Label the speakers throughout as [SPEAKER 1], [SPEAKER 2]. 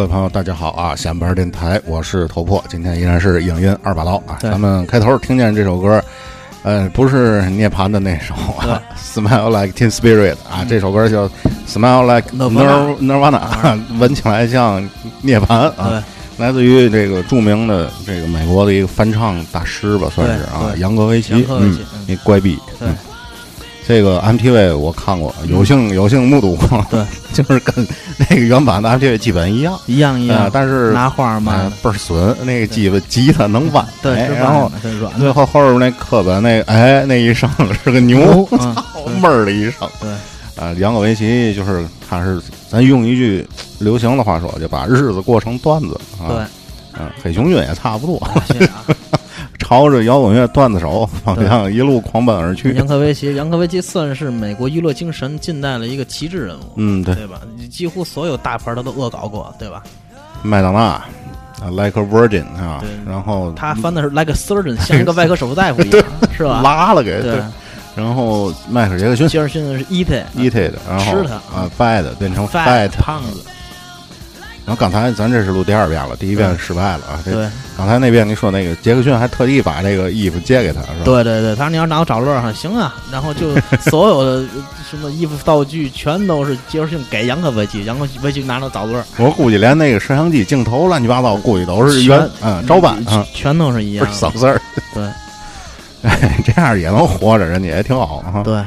[SPEAKER 1] 各位朋友，大家好啊！下班电台，我是头破，今天依然是影音二把刀啊。咱们开头听见这首歌，呃，不是涅槃的那首啊，Smile Like Teen Spirit 啊，这首歌叫 Smile Like Nir Nirvana，啊闻起来像涅槃啊。来自于这个著名的这个美国的一个翻唱大师吧，算是啊，杨格维奇，嗯，那怪逼，嗯。这个 MTV 我看过，有幸有幸目睹过，
[SPEAKER 2] 对，
[SPEAKER 1] 就是跟那个原版的 MTV 基本一样，
[SPEAKER 2] 一样一样，
[SPEAKER 1] 但是
[SPEAKER 2] 拿花嘛。
[SPEAKER 1] 倍儿损，那个吉他吉他能弯，
[SPEAKER 2] 对，
[SPEAKER 1] 然后
[SPEAKER 2] 软，
[SPEAKER 1] 最后后边那课本那哎那一声是个牛，操闷 儿的一声，
[SPEAKER 2] 对，
[SPEAKER 1] 啊，杨格维奇就是他是咱用一句流行的话说，就把日子过成段子，
[SPEAKER 2] 对，
[SPEAKER 1] 嗯，黑熊军也差不多。朝着摇滚乐段子手方向一路狂奔而去。
[SPEAKER 2] 杨科维奇，杨科维奇算是美国娱乐精神近代的一个旗帜人物。
[SPEAKER 1] 嗯，对，
[SPEAKER 2] 对吧？几乎所有大牌他都恶搞过，对吧？
[SPEAKER 1] 麦当娜啊，Like a Virgin 啊，然后
[SPEAKER 2] 他翻的是 Like a Surgeon，像一个 外科手术大夫一样，是吧？
[SPEAKER 1] 拉了给对。然后迈克尔·杰克逊，
[SPEAKER 2] 杰克逊的是 Eat，Eat
[SPEAKER 1] it，，然后
[SPEAKER 2] 吃他
[SPEAKER 1] 啊，Fat 变成 Fat
[SPEAKER 2] 胖子。
[SPEAKER 1] 然后刚才咱这是录第二遍了，第一遍失败了啊。
[SPEAKER 2] 对，
[SPEAKER 1] 刚才那遍你说那个杰克逊还特地把这个衣服借给他，是吧？
[SPEAKER 2] 对对对，他说你要拿我找乐哈，行啊。然后就 所有的什么衣服道具全都是杰克逊给杨科维奇，杨科维奇拿着找乐。
[SPEAKER 1] 我估计连那个摄像机镜头乱七八糟，估计都是原嗯照搬啊，
[SPEAKER 2] 全都是一样，
[SPEAKER 1] 不是省事儿。
[SPEAKER 2] 对，
[SPEAKER 1] 哎，这样也能活着，人家也挺好哈。
[SPEAKER 2] 对。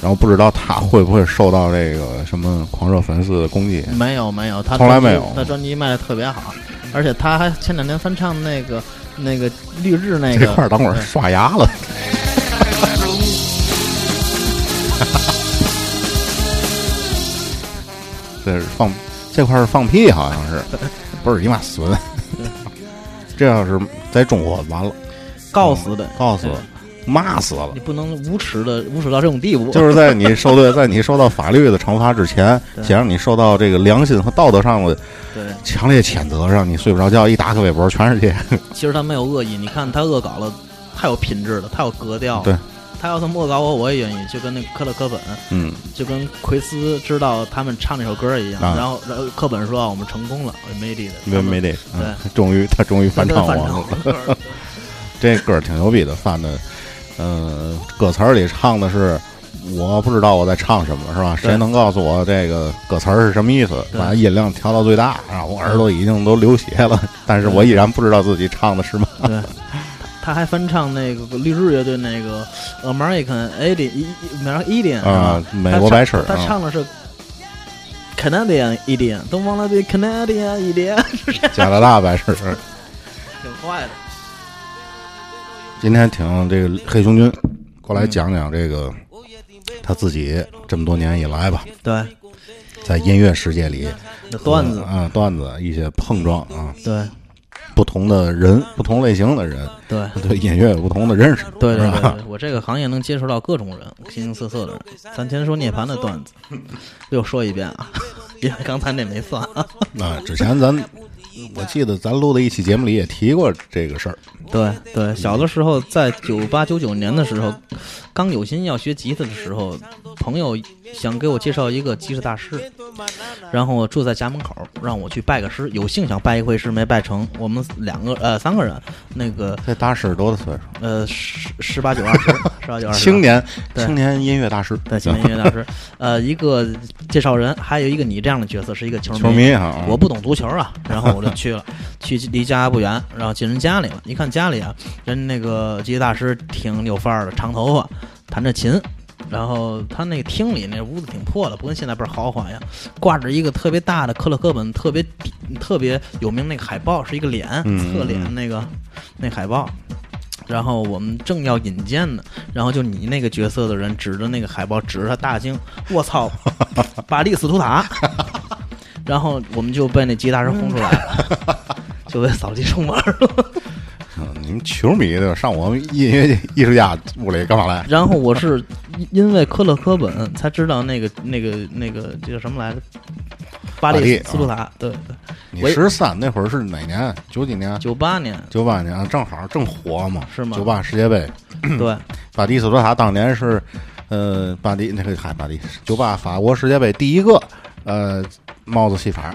[SPEAKER 1] 然后不知道他会不会受到这个什么狂热粉丝的攻击？
[SPEAKER 2] 没有没有，他
[SPEAKER 1] 从来没有。
[SPEAKER 2] 他专辑卖的特别好，而且他还前两天翻唱那个那个绿日那
[SPEAKER 1] 个。这块儿等会儿刷牙了。这是放这块是放屁，好像是，不是你妈损。这要是在中国完了，
[SPEAKER 2] 告死的，
[SPEAKER 1] 告死。骂死了！
[SPEAKER 2] 你不能无耻的无耻到这种地步。
[SPEAKER 1] 就是在你受对，在你受到法律的惩罚之前，先让你受到这个良心和道德上的
[SPEAKER 2] 对
[SPEAKER 1] 强烈谴责，让你睡不着觉。一打开微博，全是这。
[SPEAKER 2] 其实他没有恶意，你看他恶搞了，太有品质了，太有格调。
[SPEAKER 1] 对，
[SPEAKER 2] 他要是恶搞我，我也愿意。就跟那个科勒科本，
[SPEAKER 1] 嗯，
[SPEAKER 2] 就跟奎斯知道他们唱那首歌一样。然后，然后科本说：“我们成功了，made it，made
[SPEAKER 1] it。”对，终于他终于翻唱完了。这歌挺牛逼的，翻的。嗯，歌词儿里唱的是，我不知道我在唱什么，是吧？谁能告诉我这个歌词儿是什么意思？把音量调到最大，然后我耳朵已经都流血了，但是我依然不知道自己唱的是什么。
[SPEAKER 2] 对，他还翻唱那个绿日乐队那个 American Idiot，American Idiot
[SPEAKER 1] 啊，美国白痴。
[SPEAKER 2] 他唱的是 Canadian Idiot，Don't wanna be Canadian Idiot，
[SPEAKER 1] 加拿大白痴，
[SPEAKER 2] 挺坏的。
[SPEAKER 1] 今天请这个黑熊军过来讲讲这个他自己这么多年以来吧，
[SPEAKER 2] 对，
[SPEAKER 1] 在音乐世界里
[SPEAKER 2] 段子
[SPEAKER 1] 啊段子一些碰撞啊，
[SPEAKER 2] 对，
[SPEAKER 1] 不同的人不同类型的人，
[SPEAKER 2] 对
[SPEAKER 1] 对音乐有不同的认识，
[SPEAKER 2] 对对对，我这个行业能接触到各种人，形形色色的人。咱先说涅槃的段子，又说一遍啊，因为刚才那没算啊。
[SPEAKER 1] 啊，之前咱。我记得咱录的一期节目里也提过这个事儿。
[SPEAKER 2] 对对，小的时候在九八九九年的时候，刚有心要学吉他的时候，朋友想给我介绍一个吉他大师，然后住在家门口，让我去拜个师。有幸想拜一回师，没拜成。我们两个呃三个人，那个
[SPEAKER 1] 这大师多大岁数？
[SPEAKER 2] 呃十十八九二十，十八九二十。
[SPEAKER 1] 青年青年音乐大师，
[SPEAKER 2] 对青年音乐大师。呃，一个介绍人，还有一个你这样的角色，是一个球迷。
[SPEAKER 1] 球迷啊，
[SPEAKER 2] 我不懂足球啊，然后我就去了，去离家不远，然后进人家里了，一看。家里啊，人那个吉他大师挺有范儿的，长头发，弹着琴，然后他那个厅里那屋子挺破的，不跟现在倍儿豪华呀，挂着一个特别大的克勒克本特别特别有名那个海报，是一个脸
[SPEAKER 1] 嗯
[SPEAKER 2] 侧脸那个那海报。然后我们正要引荐呢，然后就你那个角色的人指着那个海报，指着他大惊：“我操，巴利斯图塔！”然后我们就被那吉他师轰出来了，就被扫地出门了。
[SPEAKER 1] 嗯，你们球迷的上我们音乐艺术家屋里干嘛来？
[SPEAKER 2] 然后我是因因为科勒科本才知道那个那个那个这叫什么来着？巴
[SPEAKER 1] 巴黎
[SPEAKER 2] 黎斯图塔，对对，
[SPEAKER 1] 你
[SPEAKER 2] 我
[SPEAKER 1] 十三那会儿是哪年？九几年？
[SPEAKER 2] 九八年，
[SPEAKER 1] 九八年，啊正好正火嘛，
[SPEAKER 2] 是吗
[SPEAKER 1] 九八世界杯，
[SPEAKER 2] 对
[SPEAKER 1] 巴蒂斯图塔当年是，呃，巴黎那个嗨，巴黎九八法国世界杯第一个，呃，帽子戏法，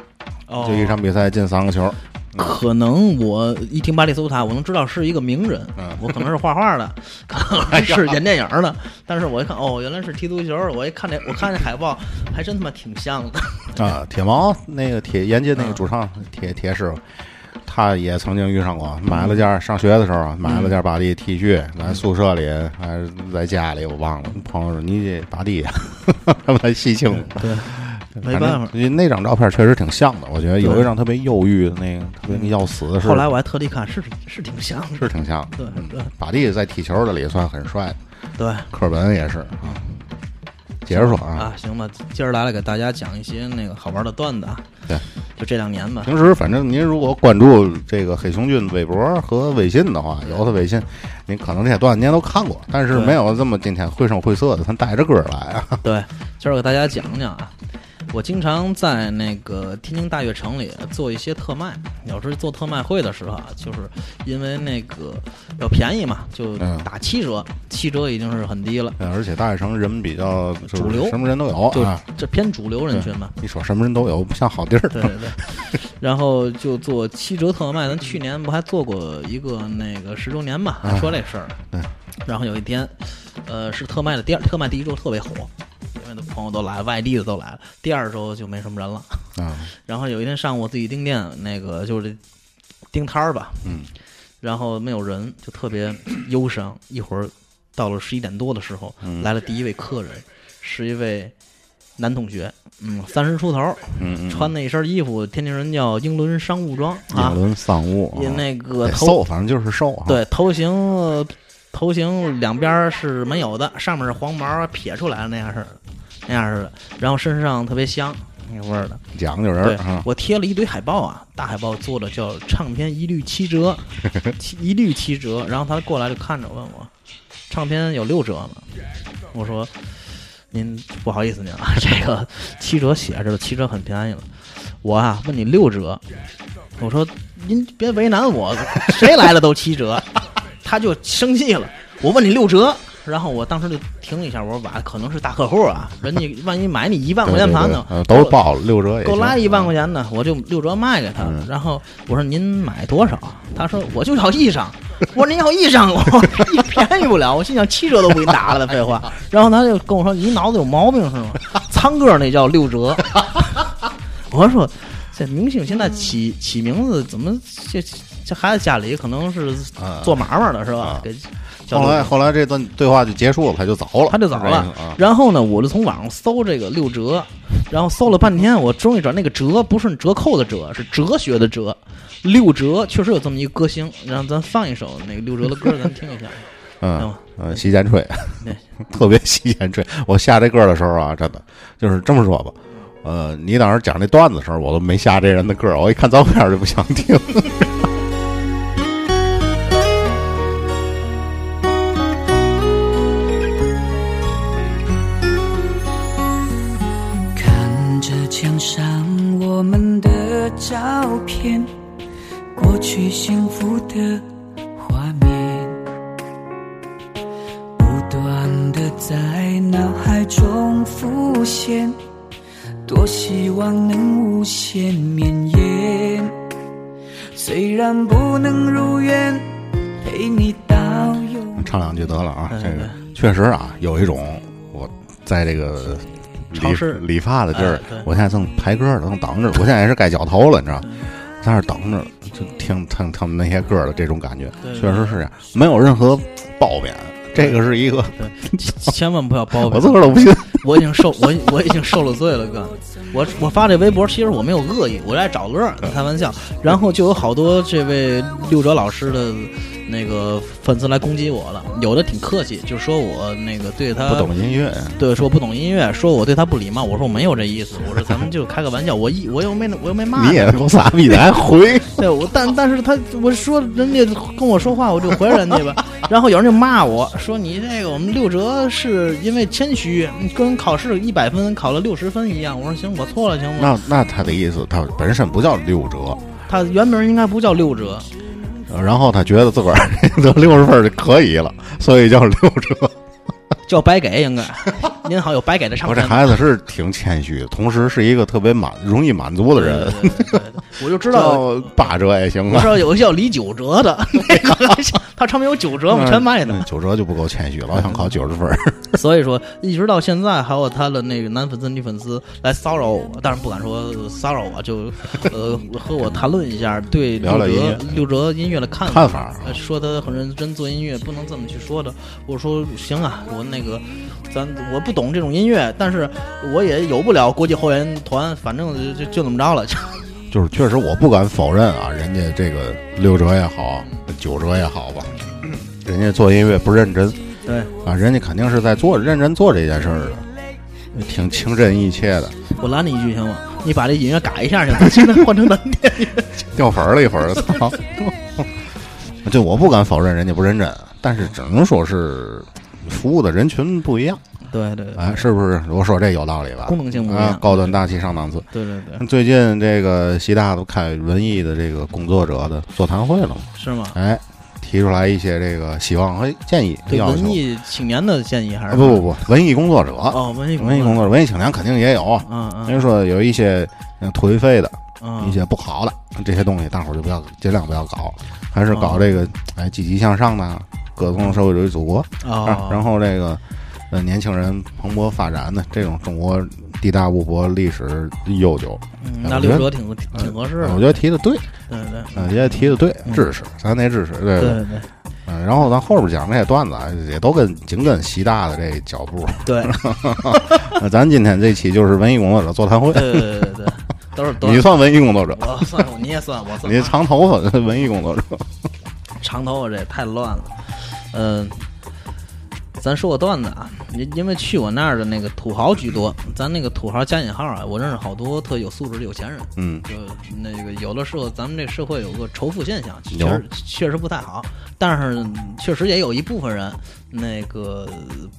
[SPEAKER 2] 哦
[SPEAKER 1] 就一场比赛进三个球，
[SPEAKER 2] 可能我一听巴黎苏塔，我能知道是一个名人，
[SPEAKER 1] 嗯。
[SPEAKER 2] 我可能是画画的，可能是演电影的，但是我一看，哦，原来是踢足球，我一看这，我看这海报，还真他妈挺像的。
[SPEAKER 1] 啊，铁毛那个铁严禁那个
[SPEAKER 2] 嗯
[SPEAKER 1] 主唱铁铁师傅，他也曾经遇上过，买了件上学的时候啊买了件巴黎 T 恤，来宿舍里还是在家里我忘了，朋友说你这巴黎呀，他们还细清了。
[SPEAKER 2] 对，没办法。
[SPEAKER 1] 正那张照片确实挺像的，我觉得有一张特别忧郁的那个，特别要死的是，
[SPEAKER 2] 后来我还特地看，是是挺像的。
[SPEAKER 1] 是挺像的。
[SPEAKER 2] 对
[SPEAKER 1] 巴蒂在踢球的里算很帅的，
[SPEAKER 2] 对
[SPEAKER 1] 科本也是啊。接着说啊，
[SPEAKER 2] 啊，行吧，今儿来了给大家讲一些那个好玩的段子啊。
[SPEAKER 1] 对，
[SPEAKER 2] 就这两年吧。
[SPEAKER 1] 平时反正您如果关注这个黑熊军微博和微信的话，有他微信，您可能这些段子您也都看过，但是没有这么今天绘声绘色的，咱带着歌来啊。
[SPEAKER 2] 对，今儿给大家讲讲啊，我经常在那个天津大悦城里做一些特卖。有时候做特卖会的时候啊，就是因为那个要便宜嘛，就
[SPEAKER 1] 嗯
[SPEAKER 2] 打七折，七折已经是很低了，
[SPEAKER 1] 嗯而且大悦城人比较
[SPEAKER 2] 主流
[SPEAKER 1] 什么人都有
[SPEAKER 2] 就
[SPEAKER 1] 啊。
[SPEAKER 2] 这偏主流人群嘛。
[SPEAKER 1] 你说什么人都有，不像好地儿。
[SPEAKER 2] 对对对，然后就做七折特卖。咱去年不还做过一个那个十周年嘛，还说这事儿。
[SPEAKER 1] 对。
[SPEAKER 2] 然后有一天，呃，是特卖的第二特卖第一周特别火，的朋友都来，外地的都来了。第二周就没什么人了。
[SPEAKER 1] 啊，
[SPEAKER 2] 然后有一天上午我自己订店，那个就是订摊儿吧，
[SPEAKER 1] 嗯，
[SPEAKER 2] 然后没有人，就特别忧伤。一会儿到了十一点多的时候，
[SPEAKER 1] 嗯。
[SPEAKER 2] 来了第一位客人，是一位男同学，嗯，三十出头，
[SPEAKER 1] 嗯嗯，
[SPEAKER 2] 穿那一身衣服，天津人叫英伦商务装啊。
[SPEAKER 1] 英，伦丧物，
[SPEAKER 2] 也那个头
[SPEAKER 1] 瘦，反正就是瘦啊。
[SPEAKER 2] 对头型呃头型两边是没有的，上面是黄毛撇出来的那样式的，那样似的，然后身上特别香那个味儿的。
[SPEAKER 1] 讲究人
[SPEAKER 2] 对我贴了一堆海报啊，大海报做的叫唱片一律七折，七一律七折。然后他过来就看着问我，唱片有六折吗？我说您不好意思您啊，这个七折写着了，七折很便宜了。我啊问你六折，我说您别为难我，谁来了都七折。他就生气了，我问你六折。然后我当时就停了一下，我说哇，可能是大客户啊，人家万一买你一万块钱盘呢，
[SPEAKER 1] 都包了六折也
[SPEAKER 2] 够拉一万块钱的，我就六折卖给他。
[SPEAKER 1] 嗯
[SPEAKER 2] 然后我说您买多少？他说我就要一张。我说您要一张，我一便宜不了。我心想七折都不给你打了，废话。然后他就跟我说：“你脑子有毛病是吗？苍个那叫六折。”我说：“这明星现在起起名字怎么这这孩子家里可能是
[SPEAKER 1] 啊
[SPEAKER 2] 做买卖的是吧
[SPEAKER 1] 啊？
[SPEAKER 2] 给叫
[SPEAKER 1] 后来后来这段对话就结束了，他就走了，
[SPEAKER 2] 他就走了。然后呢，我就从网上搜这个六折，然后搜了半天，我终于找那个折不是折扣的折，是哲学的哲。六哲确实有这么一个歌星，然后咱放一首那个六哲的歌，咱听一下。
[SPEAKER 1] 嗯
[SPEAKER 2] 嗯
[SPEAKER 1] 呃，洗剪吹，特别洗剪吹。我下这歌的时候啊，真的就是这么说吧。呃，你当时讲那段子的时候，我都没下这人的歌，我一看照片就不想听。
[SPEAKER 3] 照片，过去幸福的画面，不断的在脑海中浮现，多希望能无限绵延。虽然不能如愿陪你到永
[SPEAKER 1] 唱两句得了啊，这个确实啊，有一种我在这个理理发的地儿
[SPEAKER 2] 哎，
[SPEAKER 1] 我现在正排歌呢，正等着，我现在也是该绞头了，你知道，在那等着，就听听他们那些歌的这种感觉，确实是这样，没有任何褒贬，这个是一个，
[SPEAKER 2] 千万不要褒贬
[SPEAKER 1] 我自个儿都不信。
[SPEAKER 2] 我已经受我我已经受了罪了，哥。我我发这微博，其实我没有恶意，我是爱找乐儿，开玩笑。然后就有好多这位六哲老师的那个粉丝来攻击我了，有的挺客气，就说我那个对他
[SPEAKER 1] 不懂音乐，
[SPEAKER 2] 对，说不懂音乐，说我对他不礼貌。我说我没有这意思，我说咱们就开个玩笑。我一我又没我又没骂
[SPEAKER 1] 你也够傻逼的，还回。
[SPEAKER 2] 对，我但但是他我说人家跟我说话，我就回人家吧。然后有人就骂我说你这个我们六哲是因为谦虚，跟考试一百分考了六十分一样。我说行，我错了，行吗？
[SPEAKER 1] 那那他的意思，他本身不叫六哲，
[SPEAKER 2] 他原名应该不叫六哲。
[SPEAKER 1] 然后他觉得自个儿 得六十分就可以了，所以叫六哲。
[SPEAKER 2] 叫白给应该，您好有白给的唱
[SPEAKER 1] 我这孩子是挺谦虚，同时是一个特别满容易满足的人。
[SPEAKER 2] 对对对我就知道
[SPEAKER 1] 八折也行
[SPEAKER 2] 我知道有个叫李九折的，那个他唱片有九折嘛，全卖的。
[SPEAKER 1] 九折就不够谦虚，老想考九十分。
[SPEAKER 2] 所以说，一直到现在，还有他的那个男粉丝、女粉丝来骚扰我，但是不敢说骚扰我，就呃和我谈论一下对六哲六哲音乐的看
[SPEAKER 1] 看法，
[SPEAKER 2] 说他很认真做音乐，不能这么去说的。我说行啊，我那个咱我不懂这种音乐，但是我也有不了国际后援团，反正就就这么着了。
[SPEAKER 1] 就 就是确实，我不敢否认啊，人家这个六折也好，九折也好吧，人家做音乐不认真。
[SPEAKER 2] 对
[SPEAKER 1] 啊，人家肯定是在做认真做这件事儿的，挺情真意切的。
[SPEAKER 2] 我拦你一句行吗？你把这音乐改一下行吗？现在换成蓝天
[SPEAKER 1] 掉粉了一会儿，操！这我不敢否认人家不认真，但是只能说是服务的人群不一样。
[SPEAKER 2] 对对，
[SPEAKER 1] 哎，是不是？我说这有道理吧？
[SPEAKER 2] 功能性不一
[SPEAKER 1] 样，高端大气上档次。
[SPEAKER 2] 对对对。
[SPEAKER 1] 最近这个习大都开文艺的这个工作者的座谈会了嘛？
[SPEAKER 2] 是吗？
[SPEAKER 1] 哎，提出来一些这个希望和建议。
[SPEAKER 2] 对文艺青年的建议还是？
[SPEAKER 1] 不不不，文艺工作者。
[SPEAKER 2] 哦，文艺
[SPEAKER 1] 文艺工作者，文艺青年肯定也有。
[SPEAKER 2] 嗯嗯。
[SPEAKER 1] 比如说有一些颓废的，一些不好的这些东西，大伙儿就不要尽量不要搞，还是搞这个哎积极向上的，歌颂社会主义祖国啊。然后这个。呃，年轻人蓬勃发展的这种中国地大物博、历史悠久，
[SPEAKER 2] 那刘哲挺挺合适的。
[SPEAKER 1] 我觉得提的对，
[SPEAKER 2] 对对，
[SPEAKER 1] 嗯，也提的对，知识，咱得知识，对
[SPEAKER 2] 对对。
[SPEAKER 1] 嗯，然后咱后边讲这些段子，也都跟紧跟习大的这脚步。
[SPEAKER 2] 对，
[SPEAKER 1] 那 咱今天这期就是文艺工作者座谈会。
[SPEAKER 2] 对对对对，都是
[SPEAKER 1] 你算文艺工作者，
[SPEAKER 2] 我算，你也算，我算。
[SPEAKER 1] 你长头发文艺工作者，
[SPEAKER 2] 长头发这也太乱了，嗯。咱说个段子啊，因因为去我那儿的那个土豪居多，咱那个土豪加引号啊，我认识好多特有素质的有钱人，
[SPEAKER 1] 嗯，
[SPEAKER 2] 就那个有的时候咱们这社会有个仇富现象，确实确实不太好，但是确实也有一部分人，那个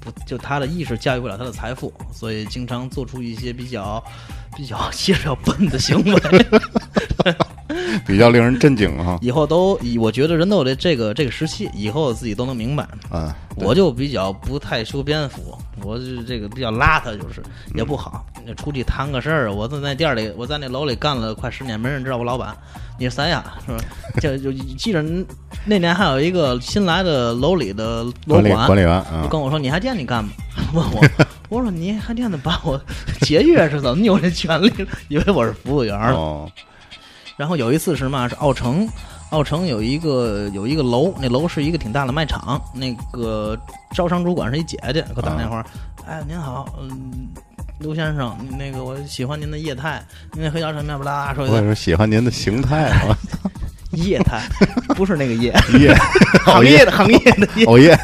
[SPEAKER 2] 不就他的意识驾驭不了他的财富，所以经常做出一些比较比较比较笨的行为。
[SPEAKER 1] 比较令人震惊哈！
[SPEAKER 2] 以后都，我觉得人都有这这个这个时期，以后自己都能明白。
[SPEAKER 1] 嗯，
[SPEAKER 2] 我就比较不太修边幅，我就这个比较邋遢，就是也不好。出去谈个事儿，我在那店里，我在那楼里干了快十年，没人知道我老板。你是谁呀？是吧？就就记着那年还有一个新来的楼里的楼管
[SPEAKER 1] 管理员，
[SPEAKER 2] 跟我说：“你还惦记干吗？” 问我，我说：“你还惦记把我节约是怎么？你有这权利？以为我是服务员
[SPEAKER 1] 哦。
[SPEAKER 2] 然后有一次是嘛？是奥城，奥城有一个有一个楼，那楼是一个挺大的卖场。那个招商主管是一姐姐，给我打电话，哎，您好，嗯，刘先生，那个我喜欢您的业态，您那黑椒什么不拉说。
[SPEAKER 1] 我是喜欢您的形态啊。
[SPEAKER 2] 业态不是那个业，
[SPEAKER 1] 业
[SPEAKER 2] 行业的行业的业。
[SPEAKER 1] 熬夜。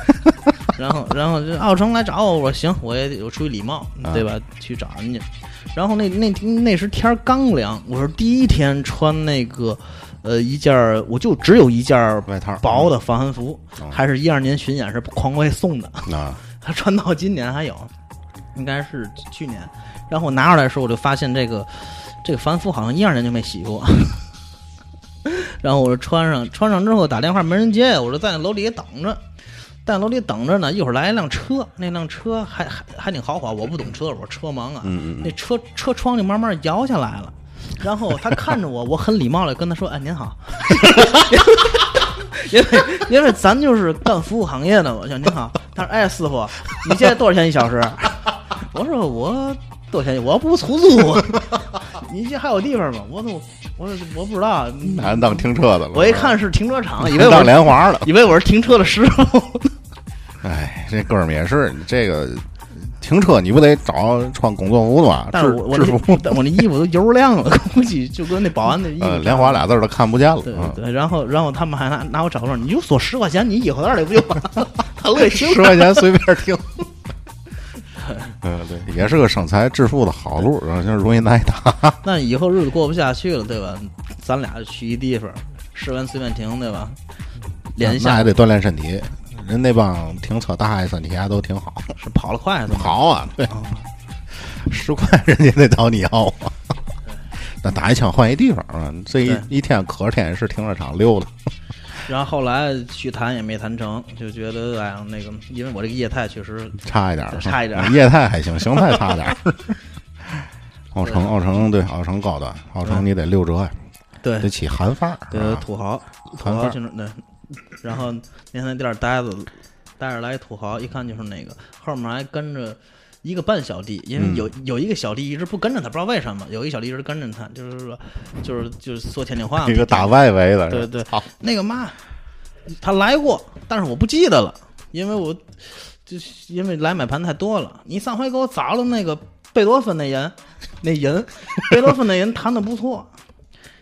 [SPEAKER 2] 然后，然后这奥城来找我，我说行，我也有出于礼貌，对吧？去找人家。然后那那那时天刚凉，我是第一天穿那个，呃，一件我就只有一件
[SPEAKER 1] 外套
[SPEAKER 2] 薄的防寒服，还是一二年巡演是匡威送的，
[SPEAKER 1] 啊，
[SPEAKER 2] 穿到今年还有，应该是去年。然后我拿出来的时候，我就发现这个这个防服好像一二年就没洗过。然后我就穿上，穿上之后打电话没人接，我就在那楼底下等着。在楼里等着呢，一会儿来一辆车，那辆车还还还挺豪华。我不懂车，我车盲啊。那车车窗就慢慢摇下来了，然后他看着我，我很礼貌的跟他说：“哎，您好。”因为因为咱就是干服务行业的嘛，说您好。他说：“哎，师傅，你现在多少钱一小时？” 我说：“我多少钱？我不出租。你这还有地方吗？我都我我不知道。
[SPEAKER 1] 俺当停车的了。
[SPEAKER 2] 我一看是停车场，以为我
[SPEAKER 1] 当莲花了，
[SPEAKER 2] 以为我是停车的师傅。
[SPEAKER 1] 哎，这哥们儿也是，这个停车你不得找穿工作服的吗？
[SPEAKER 2] 但是我我那我那衣服都油亮了，估计就跟那保安那衣服
[SPEAKER 1] 呃，连花俩字儿都看不见了。
[SPEAKER 2] 对然后然后他们还拿拿我找说，你就说十块钱，你衣服袋里不就完了？他乐意听
[SPEAKER 1] 十块钱随便停。嗯，对，也是个生财致富的好路，然后就是容易挨打。
[SPEAKER 2] 那以后日子过不下去了，对吧？咱俩去一地方，试完随便停，对吧？连下
[SPEAKER 1] 那还得锻炼身体。人那帮停车大爷身体还都挺好，
[SPEAKER 2] 是跑得快是吗？
[SPEAKER 1] 好啊，对，十块人家得找你要啊。那打一枪换一地方啊！这一一天可着天也是停车场溜达。
[SPEAKER 2] 然后后来去谈也没谈成，就觉得哎呀，那个因为我这个业态确实
[SPEAKER 1] 差一点儿，
[SPEAKER 2] 差一点儿
[SPEAKER 1] 业态还行，形态差点儿。奥城，奥城对，奥城高端，奥城你得六折呀，
[SPEAKER 2] 对
[SPEAKER 1] 得起韩范儿。
[SPEAKER 2] 对
[SPEAKER 1] 啊
[SPEAKER 2] 土豪，土豪就是对。然后那天店儿待着，带着来一土豪，一看就是那个后面还跟着一个半小弟，因为
[SPEAKER 1] 嗯
[SPEAKER 2] 有、有一个小弟一直不跟着他，不知道为什么，有一个小弟一直跟着他，就是说就是就是说天津话嘛，
[SPEAKER 1] 一个打外围的，
[SPEAKER 2] 对对
[SPEAKER 1] 好，
[SPEAKER 2] 那个嘛，他来过，但是我不记得了，因为我就是因为来买盘太多了。你上回给我找了那个贝多芬那人，那人贝多芬那人弹的不错，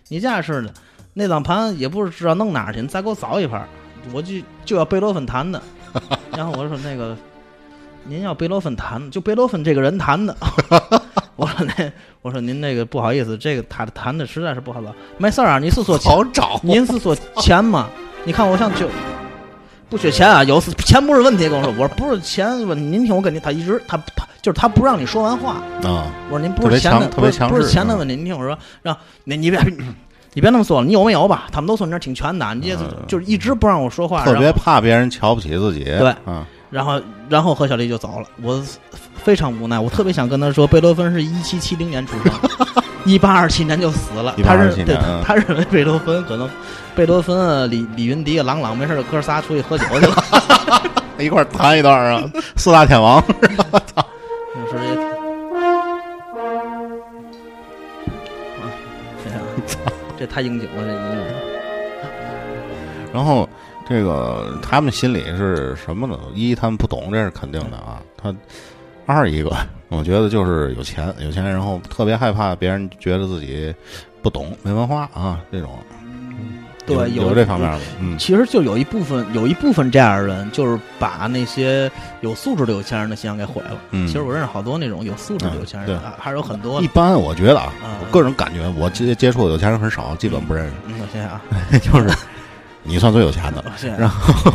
[SPEAKER 2] 你这样式的，那张盘也不是知道弄哪儿去，你再给我找一盘，我就就要贝多芬弹的。然后我说那个，您要贝多芬弹，就贝多芬这个人弹的。我说那我说您那个不好意思，这个他弹的实在是不好找。没事儿啊，你是说
[SPEAKER 1] 好找。
[SPEAKER 2] 您是说钱吗？你看我像就不缺钱啊，有钱不是问题。跟我说，我说不是钱问题。您听我跟您，他一直他他就是他不让你说完话。
[SPEAKER 1] 啊，
[SPEAKER 2] 我说您不是钱的，不是钱的问题。您听我说，让那你别你别那么说了，你有没有吧？他们都说你这挺全的，你这
[SPEAKER 1] 嗯
[SPEAKER 2] 就是一直不让我说话，
[SPEAKER 1] 特别怕别人瞧不起自己。
[SPEAKER 2] 对
[SPEAKER 1] 嗯，
[SPEAKER 2] 然后然后何小丽就走了，我非常无奈，我 特别想跟他说，贝多芬是一七七零年出生，一八二七年就死了。他认对他认为贝多芬可能贝多芬啊、李李云迪啊、郎朗没事儿哥仨出去喝酒去了。
[SPEAKER 1] 一块儿弹一段啊，四大天王。
[SPEAKER 2] 这太应景了，这音乐。
[SPEAKER 1] 然后这个他们心里是什么呢？一他们不懂，这是肯定的啊。他二一个，我觉得就是有钱，有钱，然后特别害怕别人觉得自己不懂、没文化啊，这种。
[SPEAKER 2] 对
[SPEAKER 1] 有
[SPEAKER 2] 有
[SPEAKER 1] 这方面的，嗯，
[SPEAKER 2] 其实就有一部分有一部分这样的人，就是把那些有素质的有钱人的形象给毁了。
[SPEAKER 1] 嗯。
[SPEAKER 2] 其实我认识好多那种有素质的有钱人，还是有很多
[SPEAKER 1] 一。般我觉得啊，
[SPEAKER 2] 嗯。
[SPEAKER 1] 我个人感觉，我接接触的有钱人很少，基本不认识。
[SPEAKER 2] 嗯，我想想啊，
[SPEAKER 1] 就是你算最有钱的，然后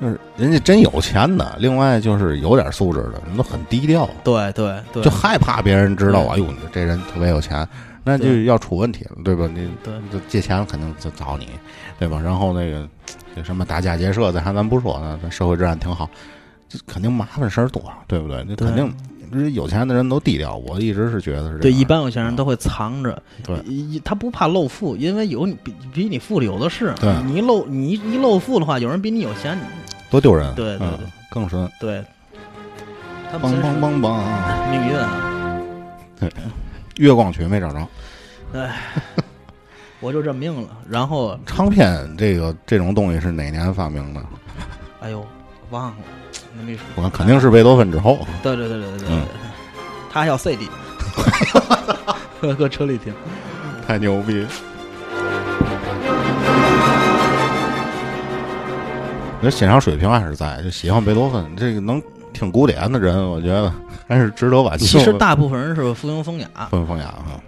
[SPEAKER 1] 就是人家真有钱的，另外就是有点素质的，人都很低调，
[SPEAKER 2] 对对对，
[SPEAKER 1] 就害怕别人知道，
[SPEAKER 2] 对。
[SPEAKER 1] 哎呦，你这人特别有钱，那就要出问题了，对吧？你
[SPEAKER 2] 对
[SPEAKER 1] 就借钱肯定就找你，对吧？然后那个这什么打家劫舍咱，还咱不说呢，咱社会治安挺好，这肯定麻烦事儿多，对不对？那肯定。这有钱的人都低调，我一直是觉得是。
[SPEAKER 2] 对，一般有钱人都会藏着，
[SPEAKER 1] 对
[SPEAKER 2] 一他不怕露富，因为有你比比你富的有的是。
[SPEAKER 1] 对
[SPEAKER 2] 你一露你一露富的话，有人比你有钱，你
[SPEAKER 1] 多丢人。嗯
[SPEAKER 2] 对对对
[SPEAKER 1] 更深。
[SPEAKER 2] 对，
[SPEAKER 1] 梆梆梆梆，
[SPEAKER 2] 命运啊！
[SPEAKER 1] 月光曲没找着。
[SPEAKER 2] 哎 我就认命了。然后，
[SPEAKER 1] 唱片这个这种东西是哪年发明的？
[SPEAKER 2] 哎呦，忘了，那没说。
[SPEAKER 1] 我肯定是贝多芬之后。
[SPEAKER 2] 对对对对对对，
[SPEAKER 1] 嗯
[SPEAKER 2] 他还要 CD，搁 搁车里听。
[SPEAKER 1] 太牛逼！这欣赏水平还是在，就喜欢贝多芬这个能听古典的人，我觉得还是值得挽救。
[SPEAKER 2] 其实大部分人是附庸风雅，
[SPEAKER 1] 附庸风雅啊，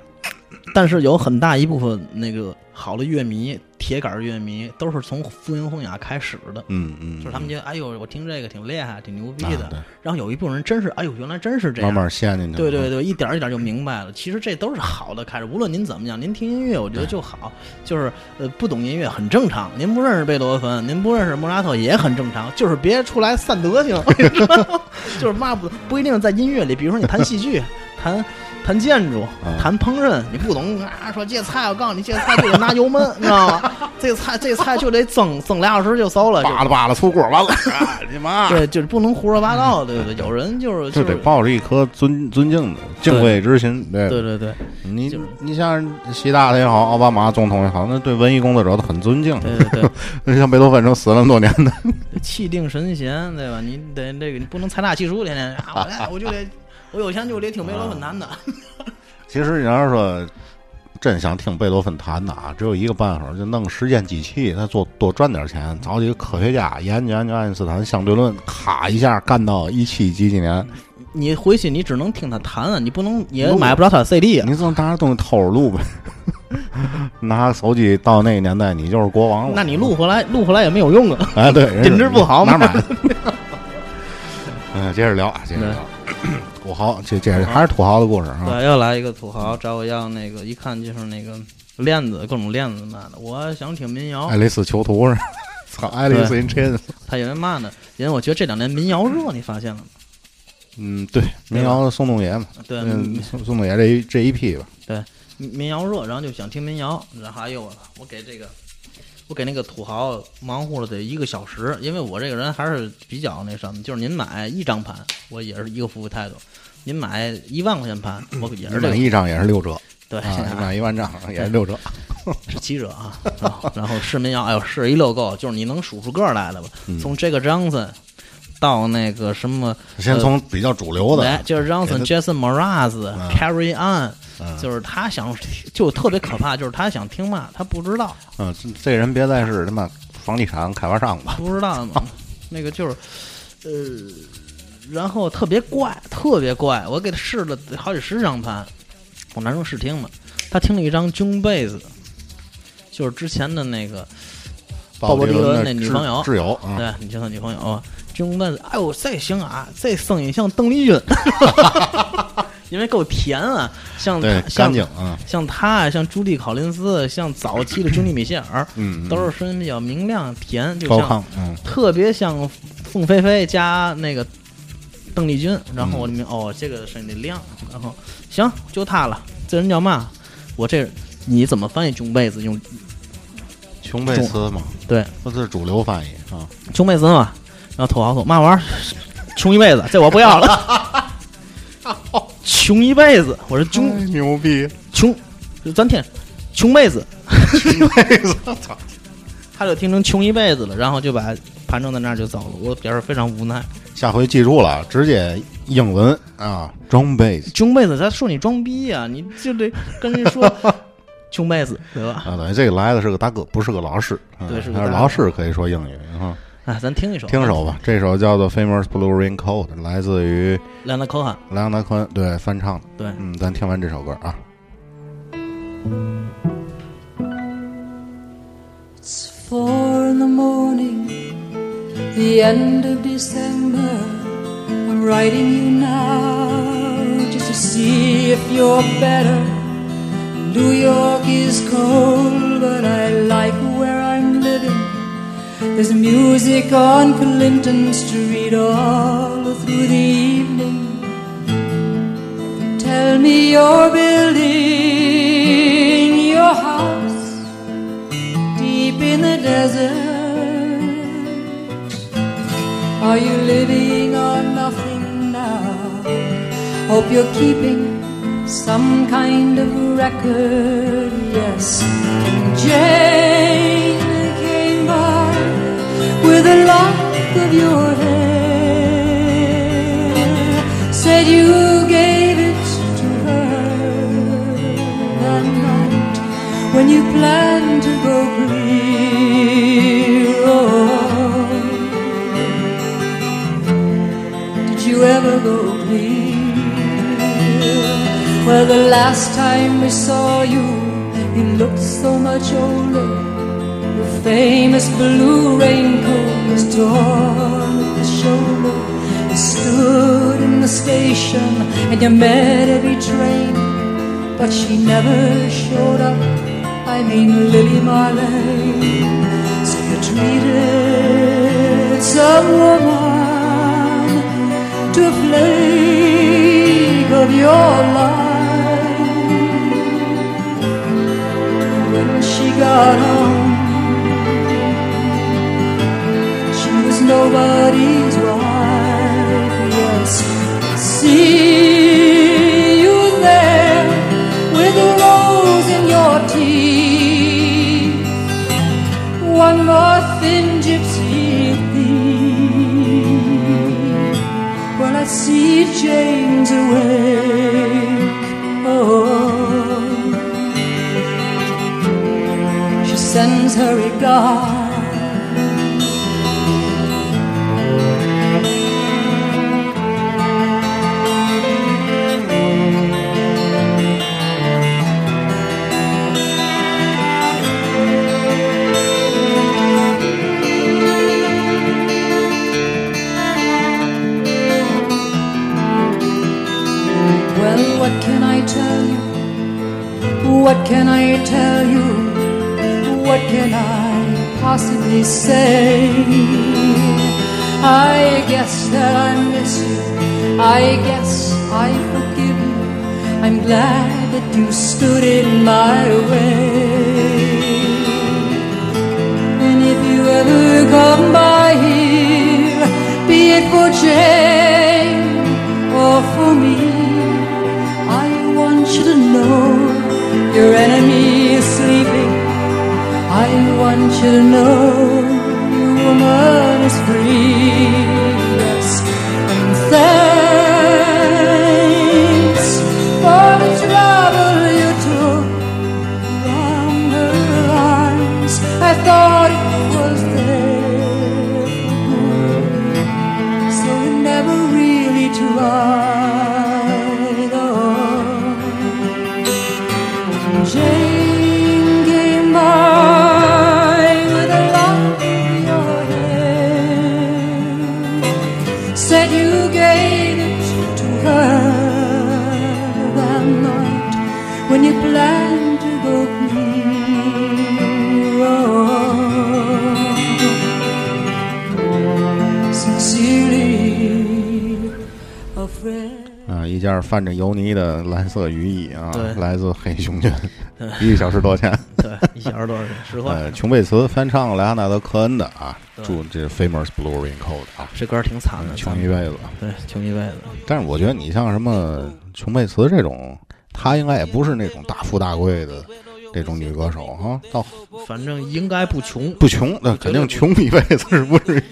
[SPEAKER 2] 但是有很大一部分那个好的乐迷、铁杆乐迷都是从附庸风雅开始的。
[SPEAKER 1] 嗯嗯，
[SPEAKER 2] 就是他们觉得，哎呦，我听这个挺厉害，挺牛逼的。
[SPEAKER 1] 啊
[SPEAKER 2] 然后有一部分人真是，哎呦，原来真是这样。
[SPEAKER 1] 慢慢陷进去。
[SPEAKER 2] 对对对，一点一点就明白了。其实这都是好的开始，无论您怎么样，您听音乐，我觉得就好。就是呃，不懂音乐很正常。您不认识贝多芬，您不认识莫扎特也很正常。就是别出来散德行，就是骂不不一定在音乐里。比如说你弹戏剧，弹谈建筑，谈烹饪，你不懂啊？说这菜，我告诉你，这菜就得拿油焖，你知道吗？这菜这菜就得蒸蒸俩小时就熟了，
[SPEAKER 1] 扒拉扒拉出锅完了，你妈！
[SPEAKER 2] 对，就是不能胡说八道，对不对？有人就是就
[SPEAKER 1] 得抱着一颗尊尊敬的敬畏之心，对
[SPEAKER 2] 对对对。
[SPEAKER 1] 你你像习大大也好，奥巴马总统也好，那对文艺工作者都很尊敬，
[SPEAKER 2] 对对对。
[SPEAKER 1] 像贝多芬这死了那么多年的，
[SPEAKER 2] 气定神闲，对吧？你得这个，你不能财大气粗，天天啊，我我就得。我有钱就得听贝多芬弹的。
[SPEAKER 1] 其实你要是说真想听贝多芬弹的啊，只有一个办法，就弄时间机器，他做多赚点钱，找几个科学家研究研究爱因斯坦相对论，咔一下干到一七几几年。
[SPEAKER 2] 你回去你只能听他弹啊，你不能也买不着他的 CD 啊。
[SPEAKER 1] 你只能拿着东西偷着录呗。拿手机到那个年代，你就是国王了。
[SPEAKER 2] 那你录回来，录回来也没有用啊。
[SPEAKER 1] 哎，对，
[SPEAKER 2] 品质不好，
[SPEAKER 1] 哪买的？嗯，接着聊啊，接着聊。土豪，这这还是土豪的故事啊！
[SPEAKER 2] 对，又来一个土豪找我要那个，一看就是那个链子，各种链子嘛的。我想听民谣，
[SPEAKER 1] 爱丽丝囚徒是？操，爱丽丝 in chains。
[SPEAKER 2] 他因为嘛呢？因为我觉得这两年民谣热，你发现了吗？
[SPEAKER 1] 嗯，对，民谣宋冬野嘛，
[SPEAKER 2] 对，
[SPEAKER 1] 宋宋冬野这一这一批吧。
[SPEAKER 2] 对，民谣热，然后就想听民谣，然后哎呦，我给这个，我给那个土豪忙活了得一个小时，因为我这个人还是比较那什么，就是您买一张盘，我也是一个服务态度。您买一万块钱盘，我也是
[SPEAKER 1] 买一张也是六折。
[SPEAKER 2] 对，
[SPEAKER 1] 买一万张也是六折，
[SPEAKER 2] 是七折啊。然后市民要，哎呦，是一溜够，就是你能数出个来的吧？从这个 Johnson 到那个什么，
[SPEAKER 1] 先从比较主流的，
[SPEAKER 2] 就是 Johnson、Jason Mraz、Carry On，就是他想就特别可怕，就是他想听嘛，他不知道。
[SPEAKER 1] 嗯，这人别再是他妈房地产开发商吧？
[SPEAKER 2] 不知道吗？那个就是，呃。然后特别怪，特别怪，我给他试了好几十张盘，我拿成试听嘛。他听了一张 June Bass，就是之前的那个鲍勃迪伦那女朋友，
[SPEAKER 1] 挚友，
[SPEAKER 2] 对，你听他女朋友 June Bass，哎呦，这行啊，这声音像邓丽君，因为够甜啊，像
[SPEAKER 1] 干净啊，
[SPEAKER 2] 像他，像朱莉考林斯，像早期的朱莉米歇尔，
[SPEAKER 1] 嗯，
[SPEAKER 2] 都是声音比较明亮甜，就像特别像凤飞飞加那个。邓丽君，然后我里面哦，这个声音得亮，然后行，就他了。这人叫嘛？我这你怎么翻译“穷贝斯”？用“
[SPEAKER 1] 穷贝斯”嘛？
[SPEAKER 2] 对，
[SPEAKER 1] 这是主流翻译啊，“
[SPEAKER 2] 穷贝斯”嘛。然后土豪说嘛玩意儿？穷一辈子，这我不要了。穷一辈子，我说穷
[SPEAKER 1] 牛逼，
[SPEAKER 2] 穷咱听穷妹子，
[SPEAKER 1] 穷贝斯，操！
[SPEAKER 2] 他就听成穷一辈子了，然后就把盘正在那儿就走了。我表示非常无奈。
[SPEAKER 1] 下回记住了，直接英文啊，装杯子，
[SPEAKER 2] 穷妹子，他说你装逼呀，你就得跟人说 穷妹子，对吧？
[SPEAKER 1] 啊，等于，这个来的是个大哥，不是个老师，
[SPEAKER 2] 对，是
[SPEAKER 1] 老师可以说英语
[SPEAKER 2] 啊。哎，咱听一首，
[SPEAKER 1] 听一首吧，这首叫做《Famous Blue Raincoat》，来自于
[SPEAKER 2] 梁大科汉，
[SPEAKER 1] 梁大科对翻唱的，
[SPEAKER 2] 对，
[SPEAKER 1] 嗯，咱听完这首歌啊。
[SPEAKER 3] the end of December. I'm writing you now just to see if you're better. New York is cold, but I like where I'm. There's music on Clinton Street all through the evening. Tell me you're building your house deep in the desert. Are you living on nothing now? Hope you're keeping some kind of record, yes. Jane with a lock of your hair, said you gave it to her that night when you planned to go clear. Oh, you ever go clear? Well, the last time we saw you, you looked so much older. Your famous blue raincoat was torn at the shoulder. You stood in the station and you met every train, but she never showed up. I mean, Lily Marlene. So you treated some woman to a flake of your life. When she got home. Nobody's wife, yes. See you there with a rose in your teeth. One more thin gypsy thief. Well, I see Jane's awake. Oh, she sends her regard. What can I tell you? What can I possibly say? I guess that I miss you. I guess I forgive you. I'm glad that you stood in my way. And if you ever come by here, be it for Jane man should know woman is free.
[SPEAKER 1] 泛着油泥的蓝色雨衣啊，来自黑熊军，一个小时多少钱？
[SPEAKER 2] 对，一小时多少钱？十块。
[SPEAKER 1] 呃，琼贝茨翻唱莱昂纳德·科恩的啊，
[SPEAKER 2] 对
[SPEAKER 1] 祝这 Famous Blue Raincoat 啊，
[SPEAKER 2] 这歌儿挺惨的，
[SPEAKER 1] 穷一辈子。
[SPEAKER 2] 对，穷一辈子。
[SPEAKER 1] 但是我觉得你像什么琼贝茨这种，她应该也不是那种大富大贵的这种女歌手哈，到
[SPEAKER 2] 反正应该不穷，
[SPEAKER 1] 不穷，那肯定穷一辈子是不至于。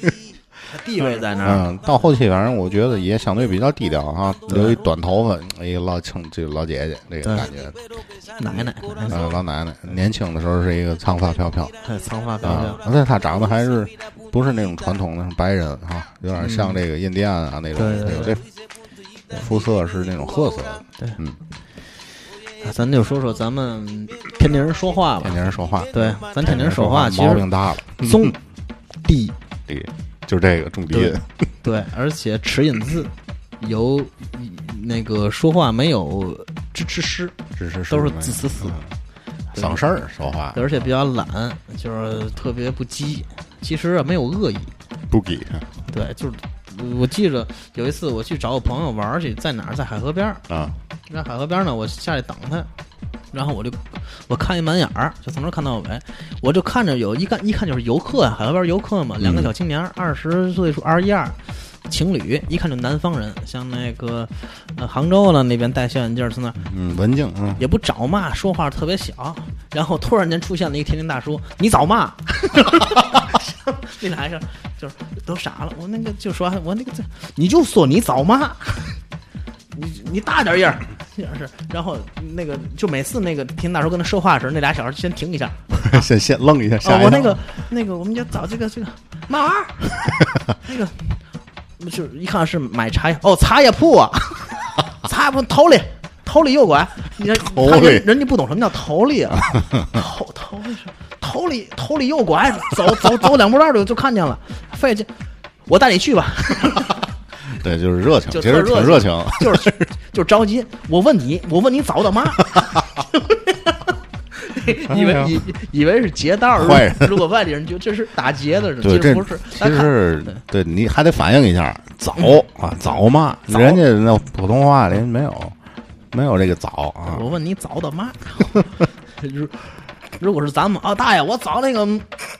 [SPEAKER 2] 他地位在那儿。
[SPEAKER 1] 嗯，到后期反正我觉得也相对比较低调哈，留一短头发，一个老青这个老姐姐这个感觉，
[SPEAKER 2] 奶奶，奶奶
[SPEAKER 1] 嗯，老奶奶年轻的时候是一个长发飘飘。
[SPEAKER 2] 对，长发飘
[SPEAKER 1] 啊
[SPEAKER 2] 飘。，
[SPEAKER 1] 但她长得还是不是那种传统的白人哈，有点像这个印第安啊那种，
[SPEAKER 2] 对对
[SPEAKER 1] 肤色是那种褐色的，
[SPEAKER 2] 对
[SPEAKER 1] 嗯，
[SPEAKER 2] 啊咱就说说咱们天津人说话吧
[SPEAKER 1] 天。津人说话，
[SPEAKER 2] 对，咱天津人说
[SPEAKER 1] 话
[SPEAKER 2] 话其实
[SPEAKER 1] 毛病大了，
[SPEAKER 2] 重低，
[SPEAKER 1] 这个就这个重低音，
[SPEAKER 2] 对，而且齿音字有那个说话没有支持诗，
[SPEAKER 1] 只是
[SPEAKER 2] 都是滋滋滋，对。
[SPEAKER 1] 省事儿说话。
[SPEAKER 2] 而且比较懒，就是特别不羁。其实啊，没有恶意，
[SPEAKER 1] 不给，
[SPEAKER 2] 对，就是我记着有一次我去找我朋友玩儿去，在哪儿？在海河边儿。
[SPEAKER 1] 啊，
[SPEAKER 2] 在海河边儿呢，我下去等他，然后我就我看一满眼儿，就从头看到尾，我就看着有一看一看就是游客呀，海外边儿游客嘛，两个小青年，二十岁数二十一二。情侣一看就南方人，像那个呃杭州了那边戴小眼镜儿，从那儿
[SPEAKER 1] 嗯，文静，嗯，
[SPEAKER 2] 也不找骂，说话特别小，然后突然间出现了一个天津大叔，你找骂，那俩人就是都傻了，我那个就说我那个这你就说你找骂，你你大点音儿，这样是，然后那个就每次那个听大叔跟他说话的时候，那俩小孩先停一下，
[SPEAKER 1] 先先愣一下，
[SPEAKER 2] 我那个那个我们就找这个这个嘛玩意儿，那个就是一看是买茶叶哦，茶叶铺啊，茶叶铺头里头里右拐，你看
[SPEAKER 1] 头里
[SPEAKER 2] 他人人家不懂什么叫头里啊，头头里是头里头里右拐，走走走两步道就就看见了，费劲，我带你去吧，
[SPEAKER 1] 对，就是热情，
[SPEAKER 2] 就
[SPEAKER 1] 其实挺热情，
[SPEAKER 2] 就是就是着急，我问你，我问你早的嘛？以为以以为是劫道儿，
[SPEAKER 1] 坏人
[SPEAKER 2] 如果外地人就这是打劫的，
[SPEAKER 1] 对，这
[SPEAKER 2] 其实不是。
[SPEAKER 1] 其实对你还得反映一下，早啊，早嘛，人家那普通话里没有没有这个早啊，
[SPEAKER 2] 我问你早的嘛？就是如果是咱们啊，大爷，我找那个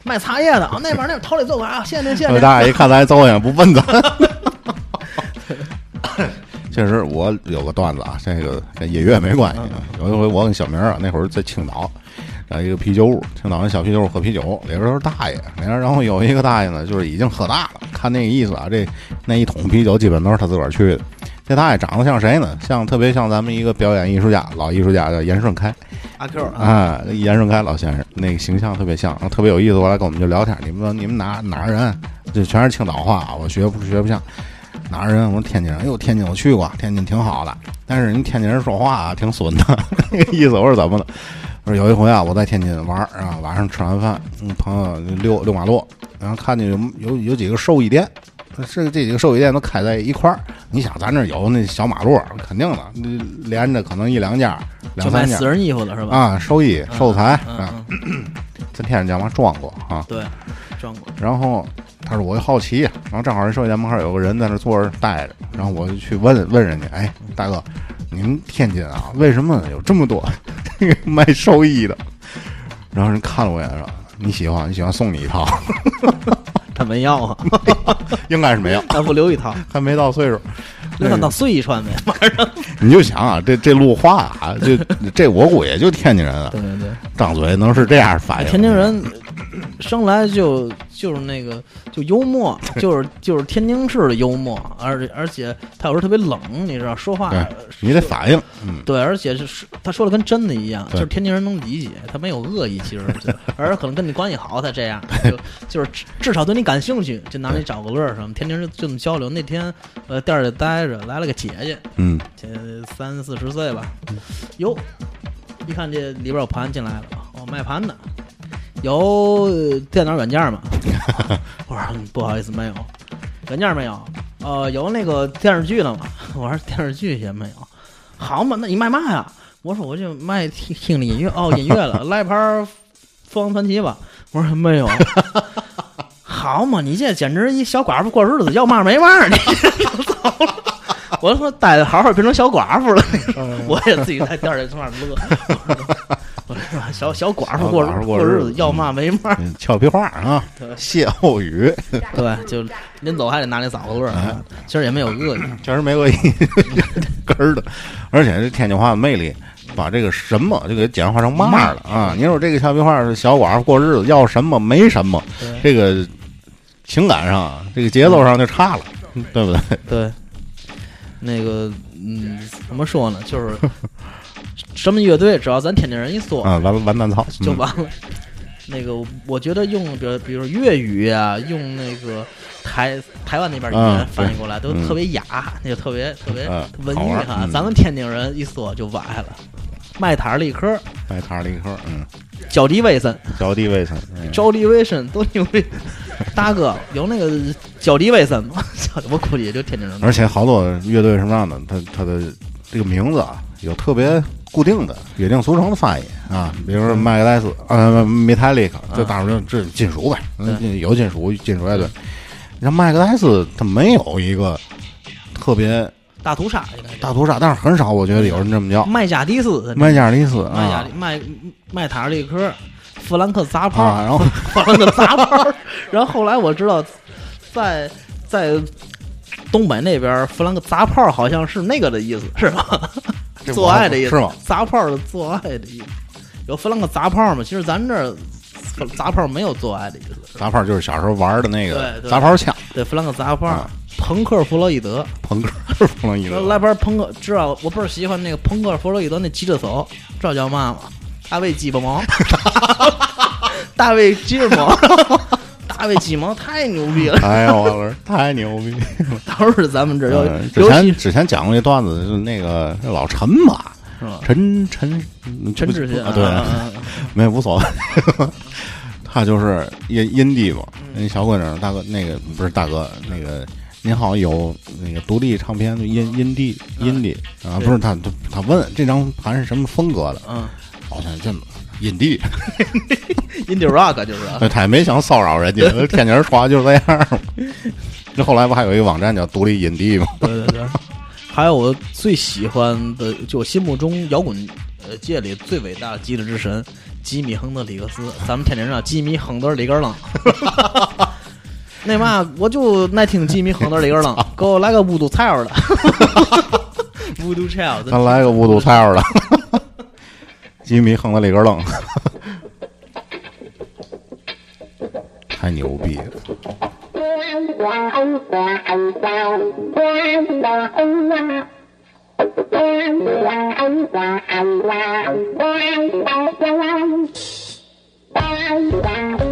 [SPEAKER 2] 卖茶叶的啊，那边那边头里坐会儿啊，谢谢您，谢谢
[SPEAKER 1] 我
[SPEAKER 2] 您。
[SPEAKER 1] 大爷一看咱走也不问咱。确实，我有个段子啊，这个跟音乐没关系。有一回我跟小明啊，那会儿在青岛，在一个啤酒屋，青岛那小啤酒屋喝啤酒，里边都是大爷。然后有一个大爷呢，就是已经喝大了，看那个意思啊，这那一桶啤酒基本都是他自个儿去的。这大爷长得像谁呢？像特别像咱们一个表演艺术家，老艺术家叫严顺开。
[SPEAKER 2] 阿 Q 啊，
[SPEAKER 1] 啊，严顺开老先生那个形象特别像，然后特别有意思。过来跟我们就聊天，你们说你们哪哪儿人？就全是青岛话，我学不学不像。哪儿人？我说天津人。哎呦，天津我去过，天津挺好的，但是人天津人说话啊挺损的，那个意思。我是怎么的？我说有一回啊，我在天津玩儿啊，晚上吃完饭，嗯，朋友溜溜马路，然后看见有有有几个寿衣店，这这几个寿衣店都开在一块儿。你想，咱这有那小马路，肯定的，连着可能一两家、两三家
[SPEAKER 2] 就卖私人衣服的是吧？
[SPEAKER 1] 啊，寿衣、寿材
[SPEAKER 2] 嗯
[SPEAKER 1] 啊，
[SPEAKER 2] 嗯，
[SPEAKER 1] 在天津叫嘛装过啊。
[SPEAKER 2] 对，装过。
[SPEAKER 1] 然后他说我好奇，然后正好人寿衣店门口有个人在那坐着待着，然后我就去问问人家，哎，大哥，你们天津啊，为什么有这么多卖寿衣的？然后人看了我一眼说：“你喜欢，你喜欢送你一套，
[SPEAKER 2] 他没要啊，
[SPEAKER 1] 应该是没要，
[SPEAKER 2] 那不留一套，
[SPEAKER 1] 还没到岁数。
[SPEAKER 2] 留他当睡衣穿呗。
[SPEAKER 1] 你就想啊，这这路话啊，这这我估计也就天津人啊，
[SPEAKER 2] 对对对，
[SPEAKER 1] 张嘴能是这样反应。
[SPEAKER 2] 天津人 生来就就是那个就幽默，就是就是天津市的幽默，而且而且他有时候特别冷，你知道说话
[SPEAKER 1] 你得反应，嗯，
[SPEAKER 2] 对，而且是是他说的跟真的一样，就是天津人能理解，他没有恶意，其实，而可能跟你关系好才这样，就就是至至少对你感兴趣，就拿你找个乐儿什么。天津人就这么交流。那天呃店儿里待着，来了个姐姐，
[SPEAKER 1] 嗯，
[SPEAKER 2] 这三四十岁吧，哟，一看这里边有盘进来了，哦，卖盘的，有呃电脑软件吗？我说嗯不好意思，没有，软件没有。呃，有那个电视剧了吗？我说电视剧也没有。好嘛，那你卖嘛呀？我说我就卖听听的音乐哦，音乐了，来盘儿凤凰传奇吧。我说没有。好嘛，你这简直一小寡妇过日子，要嘛没嘛，你走了。我说待的好好变成小寡妇了，我也自己在店里从那儿乐。我说小小寡妇过
[SPEAKER 1] 日子过
[SPEAKER 2] 过
[SPEAKER 1] 日子，
[SPEAKER 2] 要嘛没嘛。
[SPEAKER 1] 嗯俏皮话啊，歇后语，
[SPEAKER 2] 对，就临走还得拿那找个乐
[SPEAKER 1] 哎
[SPEAKER 2] 儿，其实也没有恶意。
[SPEAKER 1] 确实没恶意，根儿的。而且这天津话的魅力，把这个什么就给简化成嘛了啊！你说这个俏皮话是小寡妇过日子，要什么没什么，这个情感上啊，这个节奏上就差了，对不对？
[SPEAKER 2] 对，那个嗯，怎么说呢？就是 什么乐队，只要咱天津人一说，
[SPEAKER 1] 啊，完完蛋操，嗯
[SPEAKER 2] 就完了。那个，我觉得用比如比如粤语啊，用那个台台湾那边语言
[SPEAKER 1] 嗯
[SPEAKER 2] 翻译过来，都
[SPEAKER 1] 嗯
[SPEAKER 2] 特别雅，那就特别特别
[SPEAKER 1] 嗯
[SPEAKER 2] 文艺哈。
[SPEAKER 1] 好玩嗯
[SPEAKER 2] 咱们天津人一说就歪了，麦塔尔利克、
[SPEAKER 1] 卖摊儿里克，嗯，
[SPEAKER 2] 焦迪威森、
[SPEAKER 1] 脚地卫生，嗯
[SPEAKER 2] 焦迪威森多牛逼！大哥有那个焦迪威森吗？我估计也就天津人。
[SPEAKER 1] 而且好多乐队什么样的，他他的这个名字啊，有特别固定的、约定俗成的翻译啊，比如说麦格莱斯啊、米泰利克，这当然这金属呗，有金属金属乐队。你像麦格莱斯，他没有一个特别
[SPEAKER 2] 大屠杀应该是
[SPEAKER 1] 大屠杀，但是很少，我觉得有人这么叫
[SPEAKER 2] 麦加迪斯，
[SPEAKER 1] 麦加迪斯啊
[SPEAKER 2] 麦加利麦麦塔利克、弗兰克砸炮、
[SPEAKER 1] 啊，然后
[SPEAKER 2] 弗兰克砸炮，然后后来我知道，在在东北那边，弗兰克砸炮好像是那个的意思，是吧？做爱的意思
[SPEAKER 1] 是吗？
[SPEAKER 2] 砸炮的做爱的意思。有弗兰克砸炮吗？其实咱这儿砸炮没有做爱的意思。
[SPEAKER 1] 砸炮就是小时候玩的那个砸炮枪，
[SPEAKER 2] 对，弗兰克砸炮
[SPEAKER 1] 啊，
[SPEAKER 2] 朋克弗洛伊德，
[SPEAKER 1] 朋克弗洛伊德。
[SPEAKER 2] 来盘朋克，知道我倍儿喜欢那个朋克弗洛伊德那吉他手，知道叫嘛吗？大卫鸡巴毛，大卫鸡巴毛，大卫鸡毛太牛逼了！
[SPEAKER 1] 哎呀我了，太牛逼了！
[SPEAKER 2] 都是咱们这要有
[SPEAKER 1] 嗯之前之前讲过一段子，是那个老陈嘛，
[SPEAKER 2] 是吧？
[SPEAKER 1] 陈陈嗯
[SPEAKER 2] 陈志新
[SPEAKER 1] 啊，对，没无所谓。他就是阴阴地嘛，
[SPEAKER 2] 嗯
[SPEAKER 1] 那小姑娘大哥那个不是大哥那个，您好像有那个独立唱片阴阴地阴地啊，不是他他他问这张盘是什么风格的，
[SPEAKER 2] 嗯
[SPEAKER 1] 好像这么阴地，，
[SPEAKER 2] indie rock 就是啊
[SPEAKER 1] 他也没想骚扰人家，天津人说话就这样嘛。这后来不还有一个网站叫独立阴地吗？
[SPEAKER 2] 对对对。还有我最喜欢的，就我心目中摇滚呃界里最伟大的吉他之神，吉米·亨德里克斯，咱们天津人叫吉米·亨德里格楞。那嘛，我就爱听吉米·亨德里格楞，给我来个乌都菜儿的。乌杜菜儿，
[SPEAKER 1] 咱来个乌都菜儿的。吉米·横在里格楞，太牛逼了。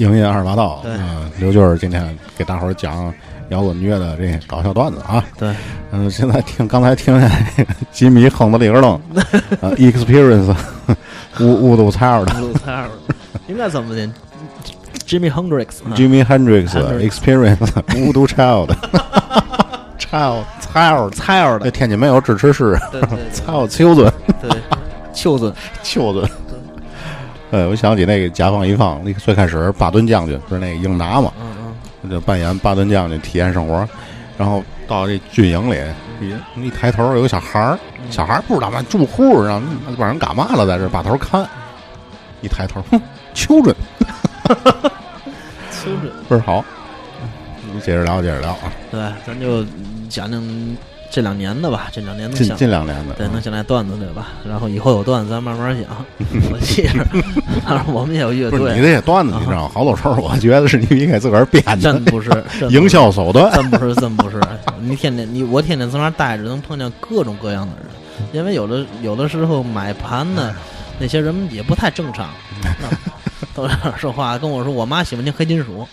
[SPEAKER 1] 营业二十八道，
[SPEAKER 2] 对。
[SPEAKER 1] 嗯，刘军儿今天给大伙儿讲摇滚乐的这搞笑段子啊。
[SPEAKER 2] 对，
[SPEAKER 1] 嗯，现在听刚才听见那个吉米·哼的里格楞，呃，Experience，乌乌杜菜儿的
[SPEAKER 2] 乌杜菜儿，应该怎么的？Jimmy Hendrix，啊。
[SPEAKER 1] Jimi Hendrix Experience，乌杜 Child，Child 菜儿，
[SPEAKER 2] 菜儿的，
[SPEAKER 1] 那天津没有支持师，
[SPEAKER 2] 对对
[SPEAKER 1] 菜儿 秋尊
[SPEAKER 2] 对对，秋尊，
[SPEAKER 1] 秋尊。呃，我想起那个甲方乙方，那个最开始巴顿将军不是那个英达嘛，
[SPEAKER 2] 嗯嗯，
[SPEAKER 1] 就扮演巴顿将军体验生活，然后到这军营里，一一抬头有个小孩儿，小孩儿不知道嘛，住户让那帮人干嘛了，在这把头看，一抬头，哼，children
[SPEAKER 2] 秋尊，
[SPEAKER 1] 倍儿好。你接着聊，接着聊啊，
[SPEAKER 2] 对，咱就讲讲这两年的吧，这两年能
[SPEAKER 1] 近
[SPEAKER 2] 想
[SPEAKER 1] 近两年的，
[SPEAKER 2] 对，能想来段子对吧？然后以后有段子咱慢慢讲。我记着，当然我们也有乐
[SPEAKER 1] 不是你
[SPEAKER 2] 队，
[SPEAKER 1] 这些段子，你知道，好多时候我觉得是你应该自个儿编的
[SPEAKER 2] 真，不是真不是
[SPEAKER 1] 营销手段。
[SPEAKER 2] 真不是，真不是。你天天你我天天在那儿待着，能碰见各种各样的人，因为有的有的时候买盘的，那些人也不太正常。那 都这样说话，跟我说我妈喜欢听黑金属。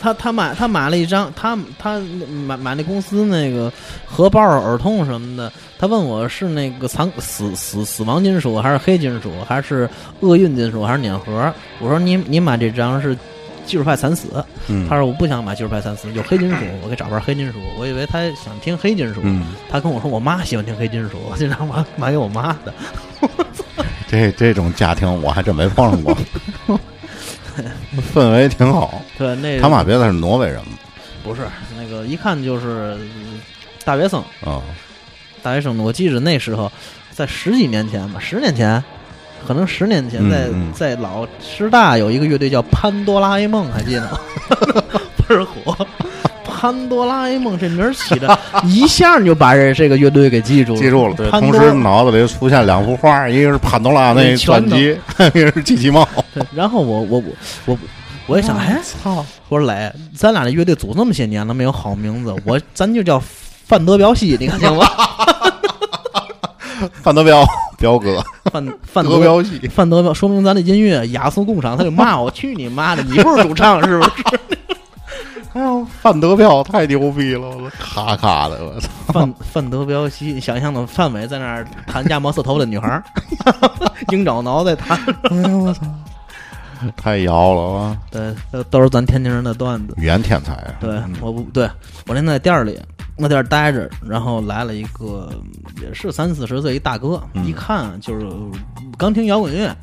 [SPEAKER 2] 他他买他买了一张，他他买买那公司那个荷包耳痛什么的，他问我是那个残死死死亡金属还是黑金属，还是厄运金属还是碾核？我说你你买这张是技术派惨死，
[SPEAKER 1] 嗯
[SPEAKER 2] 他说我不想买技术派惨死，有黑金属，我给找盘黑金属。我以为他想听黑金属，
[SPEAKER 1] 嗯，
[SPEAKER 2] 他跟我说我妈喜欢听黑金属，我就让买买给我妈的。
[SPEAKER 1] 这这种家庭我还真没碰上过，氛围挺好。
[SPEAKER 2] 对，那
[SPEAKER 1] 他妈别的是挪威人吗？
[SPEAKER 2] 不是那个，一看就是嗯大学生。
[SPEAKER 1] 啊，
[SPEAKER 2] 大学生，我记着那时候，在十几年前吧，十年前，可能十年前在、
[SPEAKER 1] 嗯嗯
[SPEAKER 2] 在老师大有一个乐队叫潘多拉 A 梦，还记得吗？倍儿火。潘多拉 A 梦这名儿起的，一下你就把这这个乐队给记住了。
[SPEAKER 1] 记住了，对，同时脑子里出现两幅画，一个是潘多拉那专辑，一个是机器猫。
[SPEAKER 2] 对，然后我我我我我也想，哎，操！我说磊，咱俩这乐队组那么些年了，没有好名字，我咱就叫范德彪西，你看行吗？
[SPEAKER 1] 范德彪，彪哥，
[SPEAKER 2] 范范
[SPEAKER 1] 德彪西，
[SPEAKER 2] 范德彪，说明咱的音乐雅俗共赏，他就骂我，去你妈的，你不是主唱是不是？
[SPEAKER 1] 哎呦，范德彪太牛逼了，我咔咔的，我操！
[SPEAKER 2] 范范德彪西，你想象的范伟在那儿弹亚摩斯头的女孩儿，鹰爪挠在弹，
[SPEAKER 1] 哎呦我操，太摇了啊！
[SPEAKER 2] 对，都都是咱天津人的段子。
[SPEAKER 1] 语言天才啊，
[SPEAKER 2] 对，我不对，我那在店儿里，那店儿待着，然后来了一个也是三四十岁一大哥，
[SPEAKER 1] 嗯
[SPEAKER 2] 一看就是刚听摇滚乐，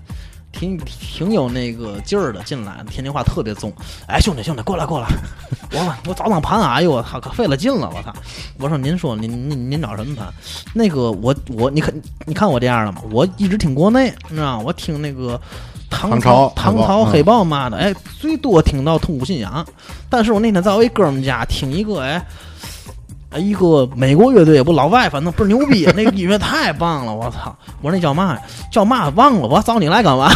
[SPEAKER 2] 挺挺有那个劲儿的，进来天津话特别重。哎，兄弟兄弟，过来过来，我我早上盘啊，哎呦我操，可费了劲了，我操！我说您说您您您找什么盘？那个我我你看你看我这样了吗？我一直听国内，你知道吗？我听那个。唐
[SPEAKER 1] 唐朝
[SPEAKER 2] 唐朝黑豹嘛的，哎，最多听到痛苦信仰。但是我那天在我一哥们家听一个，哎，哎一个美国乐队，也不老外，反正倍儿牛逼，那个音乐太棒了，我操！我说那叫嘛呀？叫嘛？忘了，我找你来干嘛？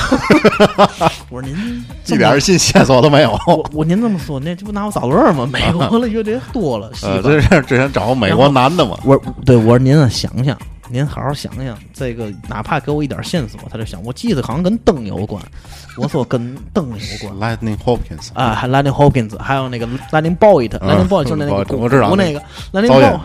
[SPEAKER 2] 我说您
[SPEAKER 1] 一点信线索都没有。
[SPEAKER 2] 我我您这么说，那这不拿我找乐儿吗？美国的乐队多了，西
[SPEAKER 1] 呃，这是之前找个美国男的嘛，
[SPEAKER 2] 我说对我说您啊，想想，您好好想想，这个哪怕给我一点线索，他就想，我记得好像跟灯有关。我说跟灯有关。
[SPEAKER 1] Lightning Hopkins
[SPEAKER 2] 啊，还 Lightning Hopkins，还有那个 Lightning Boyd，Lightning Boyd 就是那个
[SPEAKER 1] 我我知道
[SPEAKER 2] 鼓那个 Lightning
[SPEAKER 1] 导演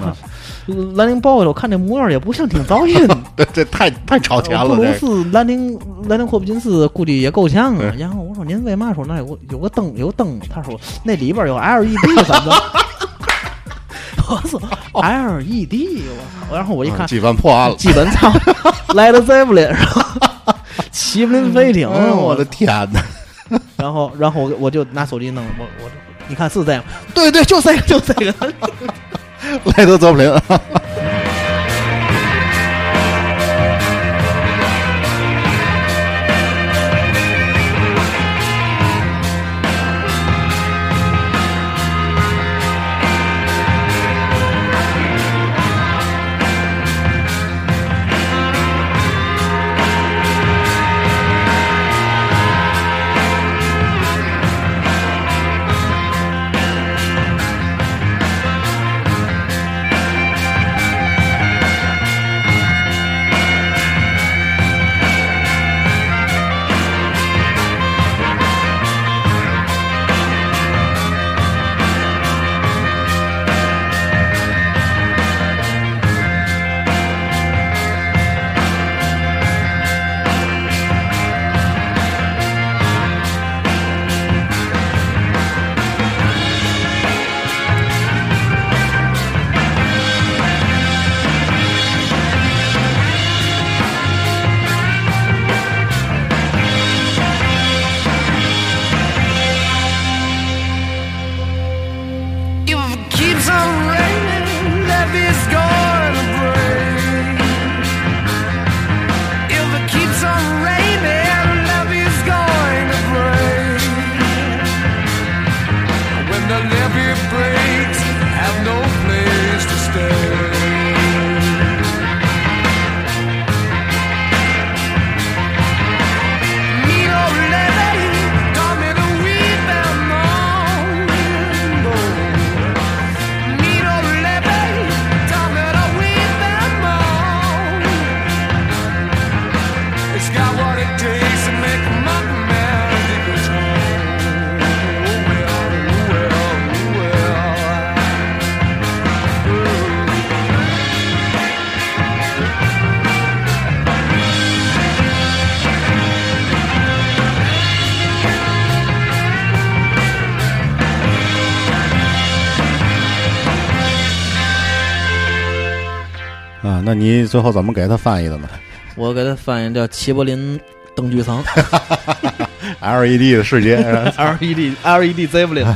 [SPEAKER 2] Boyd，Lightning Boyd，我看这模样也不像挺糟心。
[SPEAKER 1] 这这太太超前了，这
[SPEAKER 2] 布鲁斯兰宁兰宁霍普金斯估计也够呛啊
[SPEAKER 1] 对。
[SPEAKER 2] 然后我说您为嘛说那有个有个灯有灯？他说那里边有 LED，反正。我操 LED，我操！然后我一看，
[SPEAKER 1] 基本破案了。
[SPEAKER 2] 基本操来了 Zeppelin，然后齐柏林飞艇，
[SPEAKER 1] 我的天哪！
[SPEAKER 2] 然后然后我我就拿手机弄，我我你看是这样，对对，就这个就这个。
[SPEAKER 1] 来德泽普林那你最后怎么给他翻译的呢？
[SPEAKER 2] 我给他翻译叫齐柏林灯具层
[SPEAKER 1] ？LED E 的世界
[SPEAKER 2] ，，LED LED Zeppelin。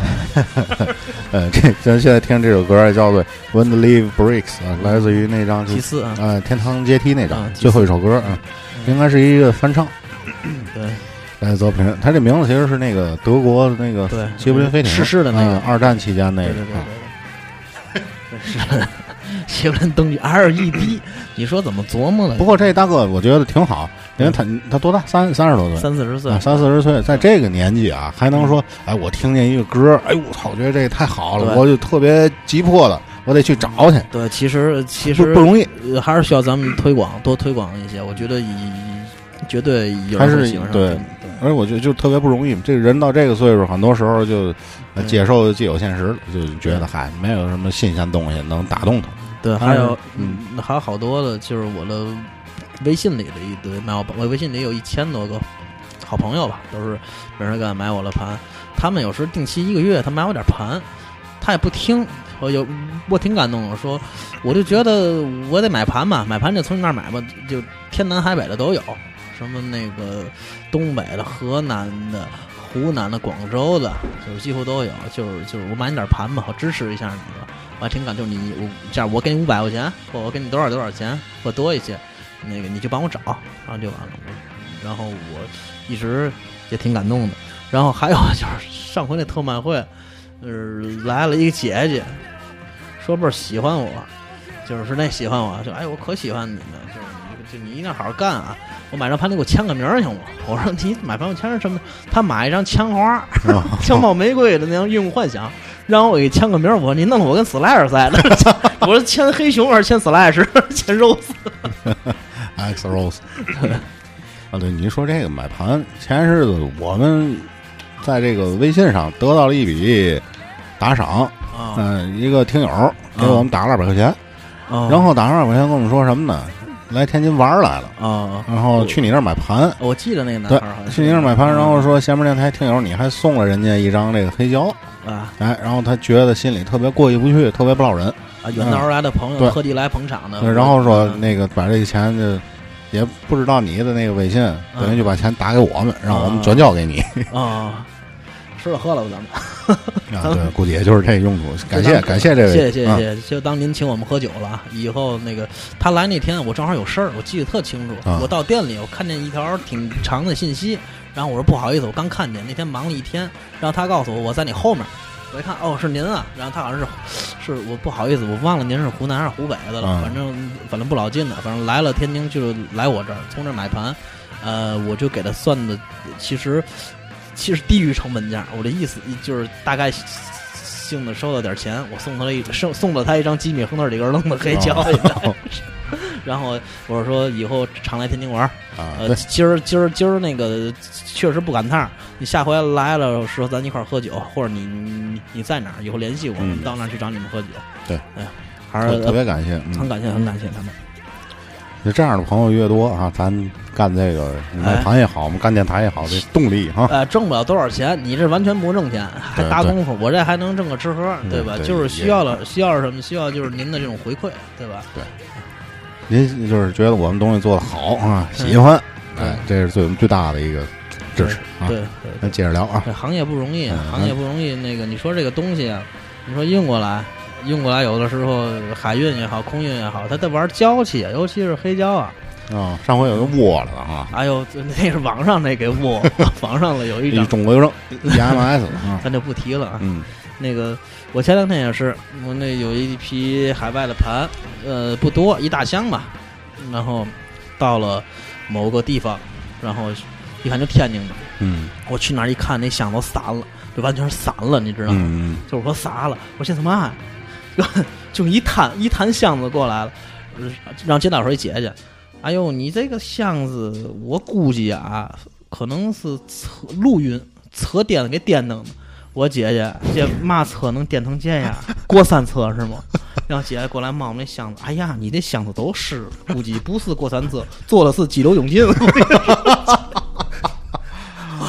[SPEAKER 1] 呃，这咱现在听这首歌叫做《When the Leaf Breaks》啊，来自于那张就
[SPEAKER 2] 祭祀啊，
[SPEAKER 1] 啊《天堂阶梯》那张
[SPEAKER 2] 啊
[SPEAKER 1] 最后一首歌啊，应该是一个翻唱。
[SPEAKER 2] 对。
[SPEAKER 1] 来泽普林，他这名字其实是那个德国的那个
[SPEAKER 2] 对。
[SPEAKER 1] 西柏林飞艇
[SPEAKER 2] 逝世的那个。
[SPEAKER 1] 嗯二战期间那个
[SPEAKER 2] 对对对
[SPEAKER 1] 啊。
[SPEAKER 2] 对对，是谢布林登记 LED，你说怎么琢磨的？
[SPEAKER 1] 不过这大哥我觉得挺好，因为他他多大？三三十多岁，
[SPEAKER 2] 三四十岁
[SPEAKER 1] 啊，，三四十岁，在这个年纪啊，还能说，哎，我听见一个歌，哎，我操，我觉得这个太好了，我就特别急迫的，我得去找去，
[SPEAKER 2] 对，其实其实
[SPEAKER 1] 不不容易，
[SPEAKER 2] 呃还是需要咱们推广，多推广一些。我觉得以绝对有
[SPEAKER 1] 还是
[SPEAKER 2] 人喜欢上。
[SPEAKER 1] 对
[SPEAKER 2] 对
[SPEAKER 1] 而且我觉得就特别不容易。这个人到这个岁数，很多时候就接受既有现实，就觉得嗨，没有什么新鲜东西能打动他。
[SPEAKER 2] 对，
[SPEAKER 1] 还有嗯
[SPEAKER 2] 嗯，还有好多的，就是我的微信里的一堆买我我微信里有一千多个好朋友吧，都是没人敢买我的盘。他们有时定期一个月，他买我点盘，他也不听。我有我挺感动的，说我就觉得我得买盘嘛，买盘就从你那儿买吧，就天南海北的都有，什么那个东北的、河南的、湖南的、广州的，就是几乎都有。就是就是我买你点盘吧，我支持一下你吧。我还挺感，就是你我这样，我给你五百块钱，或我给你多少多少钱，或多一些，那个你就帮我找，然后就完了。我然后我一直也挺感动的。然后还有就是 上回那特卖会，呃，来了一个姐姐，说倍儿喜欢我，就是那喜欢我，就哎我可喜欢你了，就是你就你一定要好好干啊！我买张盘你给我签个名儿行吗？我说你买盘我签上什么？他买一张枪花，枪炮玫瑰的那张《用幻想》，让我给签个名儿。我说你弄得我跟 Slash 似的，我说签黑熊还是签 Slash？签
[SPEAKER 1] Rose？X Rose。啊，对，你说这个买盘，前日子我们在这个微信上得到了一笔打赏，
[SPEAKER 2] 啊
[SPEAKER 1] 嗯、一个听友给我们打了二百块钱，
[SPEAKER 2] 啊
[SPEAKER 1] 然后打上二百块钱跟我们说什么呢？来天津玩来了，
[SPEAKER 2] 啊，
[SPEAKER 1] 然后去你那儿买盘，
[SPEAKER 2] 我记得那个男孩儿好像，
[SPEAKER 1] 去你那儿买盘，然后说前面电台听友你还送了人家一张这个黑胶，
[SPEAKER 2] 啊。
[SPEAKER 1] 哎，然后他觉得心里特别过意不去，特别不落人，
[SPEAKER 2] 啊，远道而来的朋友特地来捧场的，
[SPEAKER 1] 对然后说
[SPEAKER 2] 嗯。
[SPEAKER 1] 那个把这个钱就也不知道你的那个微信，
[SPEAKER 2] 嗯。
[SPEAKER 1] 等于就把钱打给我们，让我们转交给你。
[SPEAKER 2] 啊，吃了喝了吧，咱们。
[SPEAKER 1] 啊，对，估计也就是这用途。感谢感谢这位，啊
[SPEAKER 2] 谢谢谢谢，就当您请我们喝酒了啊。以后那个他来那天，我正好有事儿，我记得特清楚。
[SPEAKER 1] 啊
[SPEAKER 2] 我到店里，我看见一条挺长的信息，然后我说不好意思，我刚看见，那天忙了一天。然后他告诉我我在你后面，我一看哦是您啊，然后他好像是是我不好意思，我忘了您是湖南还是湖北的了，
[SPEAKER 1] 啊
[SPEAKER 2] 反正反正不老近的，反正来了天津就是来我这儿，从这儿买盘，呃，我就给他算的，其实其实低于成本价。我的意思就是大概性的收了点钱，我送他了一 送送了他一张吉米亨特里根楞的黑胶，
[SPEAKER 1] 哦
[SPEAKER 2] 然后我说以后常来天津玩儿。
[SPEAKER 1] 啊，
[SPEAKER 2] 呃，今儿今儿今儿那个确实不赶趟儿，你下回来了时候咱一块儿喝酒，或者你你你在哪儿，以后联系我，我们
[SPEAKER 1] 嗯
[SPEAKER 2] 到那儿去找你们喝酒。
[SPEAKER 1] 对，
[SPEAKER 2] 哎，还是
[SPEAKER 1] 特特别感谢，嗯，
[SPEAKER 2] 很感谢，很感谢他们。
[SPEAKER 1] 就这样的朋友越多啊，咱干这个卖盘也好，我们干电台也好，这动力哈，
[SPEAKER 2] 呃，挣不了多少钱，你这完全不挣钱，还搭功夫，我这还能挣个吃喝，
[SPEAKER 1] 嗯
[SPEAKER 2] 对吧？
[SPEAKER 1] 对
[SPEAKER 2] 就是需要了，需要什么？需要就是您的这种回馈，对吧？
[SPEAKER 1] 对您就是觉得我们东西做的好啊，喜欢，
[SPEAKER 2] 嗯
[SPEAKER 1] 哎，这是最我们最大的一个支持啊。
[SPEAKER 2] 对对
[SPEAKER 1] 那接着聊啊，
[SPEAKER 2] 这行业不容易，啊
[SPEAKER 1] 嗯
[SPEAKER 2] 行业不容易。那个你说这个东西啊，你说运过来，运过来有的时候海运也好，空运也好，他在玩娇气啊，尤其是黑胶啊。
[SPEAKER 1] 啊，上回有个窝了啊，
[SPEAKER 2] 哎呦，那是网上那给握，网上了有一
[SPEAKER 1] 一
[SPEAKER 2] 张，
[SPEAKER 1] 中国邮政 EMS 啊，
[SPEAKER 2] 咱就不提了啊。
[SPEAKER 1] 嗯。
[SPEAKER 2] 那个我前两天也是，我那有一批海外的盘，呃，不多，一大箱吧。然后到了某个地方，然后一看就天津的，
[SPEAKER 1] 嗯。
[SPEAKER 2] 我去那儿一看，那箱都散了，就完全是散了，你知道吗？
[SPEAKER 1] 嗯
[SPEAKER 2] 就是说撒了，我说这他就一摊一摊箱子过来了，让接待说一姐姐，哎呦，你这个箱子我估计啊，可能是车陆运车颠给颠蹬的。我姐姐，这嘛车能颠成这样？过山车是吗？让姐姐过来摸那箱子，哎呀，你这箱子都湿了，估计不是过山车，坐的是激流勇进。我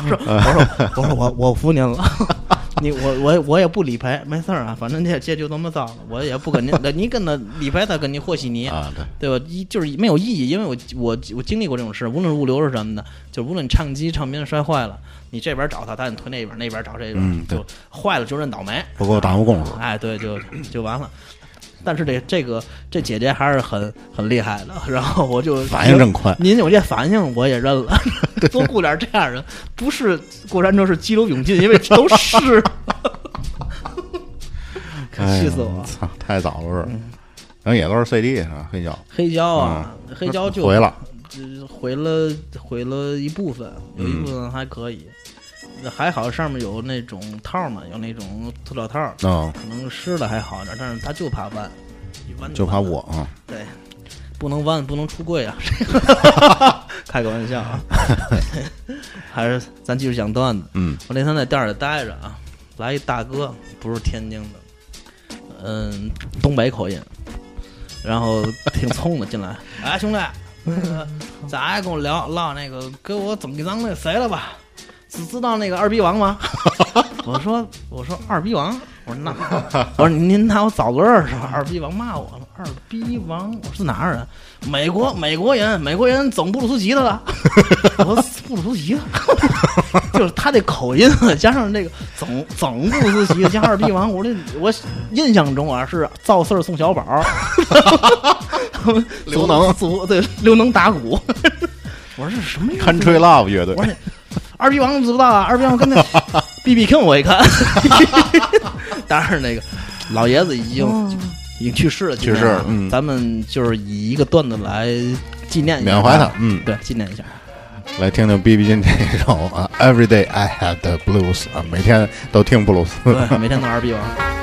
[SPEAKER 2] 说，我说，我说我我服您了。你我我我也不理赔，没事儿啊，反正这这就这么着了，我也不跟您，你跟他理赔，他跟你和稀泥，
[SPEAKER 1] 啊，对，
[SPEAKER 2] 对吧？一就是没有意义，因为我我我经历过这种事，无论物流是什么的，就无论唱机唱片摔坏了，你这边找他，他你推那边，那边找这边，
[SPEAKER 1] 嗯
[SPEAKER 2] 就坏了就认倒霉，
[SPEAKER 1] 不够耽误工夫。
[SPEAKER 2] 哎，对，就就完了。但是这这个这姐姐还是很很厉害的，然后我就
[SPEAKER 1] 反应真快。
[SPEAKER 2] 您有这反应我也认了，多雇点这样人，不是过山车是激流勇进，因为都是，可
[SPEAKER 1] 哎
[SPEAKER 2] 气死我了。
[SPEAKER 1] 操，太早了是。然后也都是 CD 是吧？黑胶
[SPEAKER 2] 黑胶啊，黑胶就
[SPEAKER 1] 毁了，
[SPEAKER 2] 只毁了毁了一部分，有一部分还可以，还好上面有那种套嘛，有那种塑料套，
[SPEAKER 1] 嗯，
[SPEAKER 2] 可能湿了还好点，但是他就怕弯，弯
[SPEAKER 1] 就怕我啊。
[SPEAKER 2] 对，不能弯，不能出柜啊！开个玩笑啊，还是咱继续讲段子。
[SPEAKER 1] 嗯
[SPEAKER 2] 我那天在店里待着啊，来一大哥，不是天津的，嗯，东北口音，然后挺冲的进来，哎，兄弟，那个咱还跟我聊唠那个，给我整一张那谁了吧？知知道那个二逼王吗？我说我说二逼王，我说那 我说您拿我找乐儿是吧？二逼王骂我了，二逼王，我是哪儿人？美国美国人，美国人总布鲁斯吉他了。我说布鲁斯吉他，就是他这口音加上这个总总布鲁斯吉他加二逼王，我这我印象中啊是赵四儿宋小宝，
[SPEAKER 1] 刘能
[SPEAKER 2] 祖对刘能打鼓。我说这是什么意思
[SPEAKER 1] ？Country Love 乐队
[SPEAKER 2] 我，说二逼王子知不知道啊？二逼王跟那 B B King 我一看，当然那个老爷子已经、已经去世了，
[SPEAKER 1] 去世了嗯
[SPEAKER 2] 咱们就是以一个段子来纪念一下
[SPEAKER 1] 缅怀他嗯
[SPEAKER 2] 对，纪念一下。
[SPEAKER 1] 来听听 B B 金这首啊，Every Day I Have the Blues 啊，每天都听布鲁斯。
[SPEAKER 2] 对，每天都二逼王。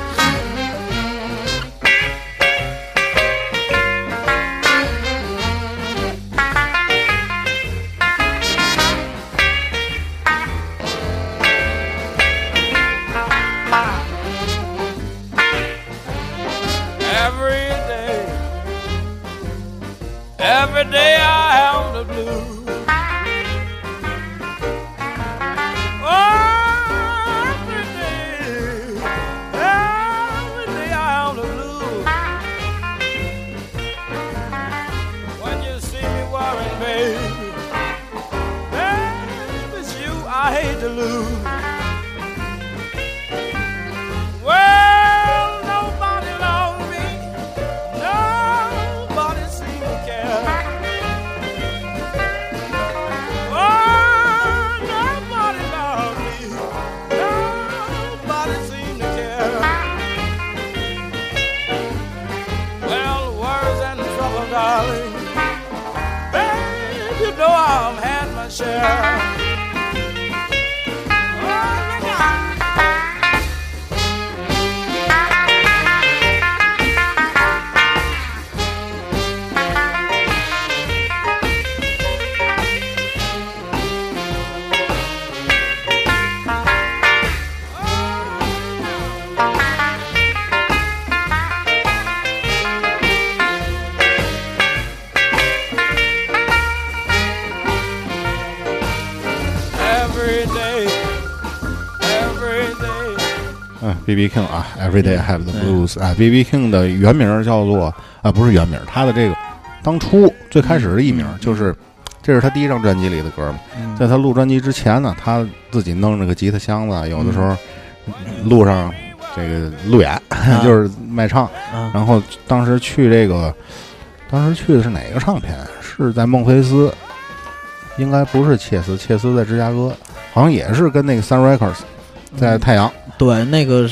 [SPEAKER 1] 嗯，B B King 啊，Every Day I Have the Blues 啊，B B King 的原名叫做啊，不是原名，他的这个当初最开始的艺名就是，这是他第一张专辑里的歌嘛。在他录专辑之前呢，他自己弄着个吉他箱子，有的时候路上这个路演 就是卖唱，
[SPEAKER 2] 啊。
[SPEAKER 1] 然后当时去这个，当时去的是哪个唱片？是在孟菲斯，应该不是切斯，切斯在芝加哥，好像也是跟那个 Sun Records 在太阳。
[SPEAKER 2] 对，那个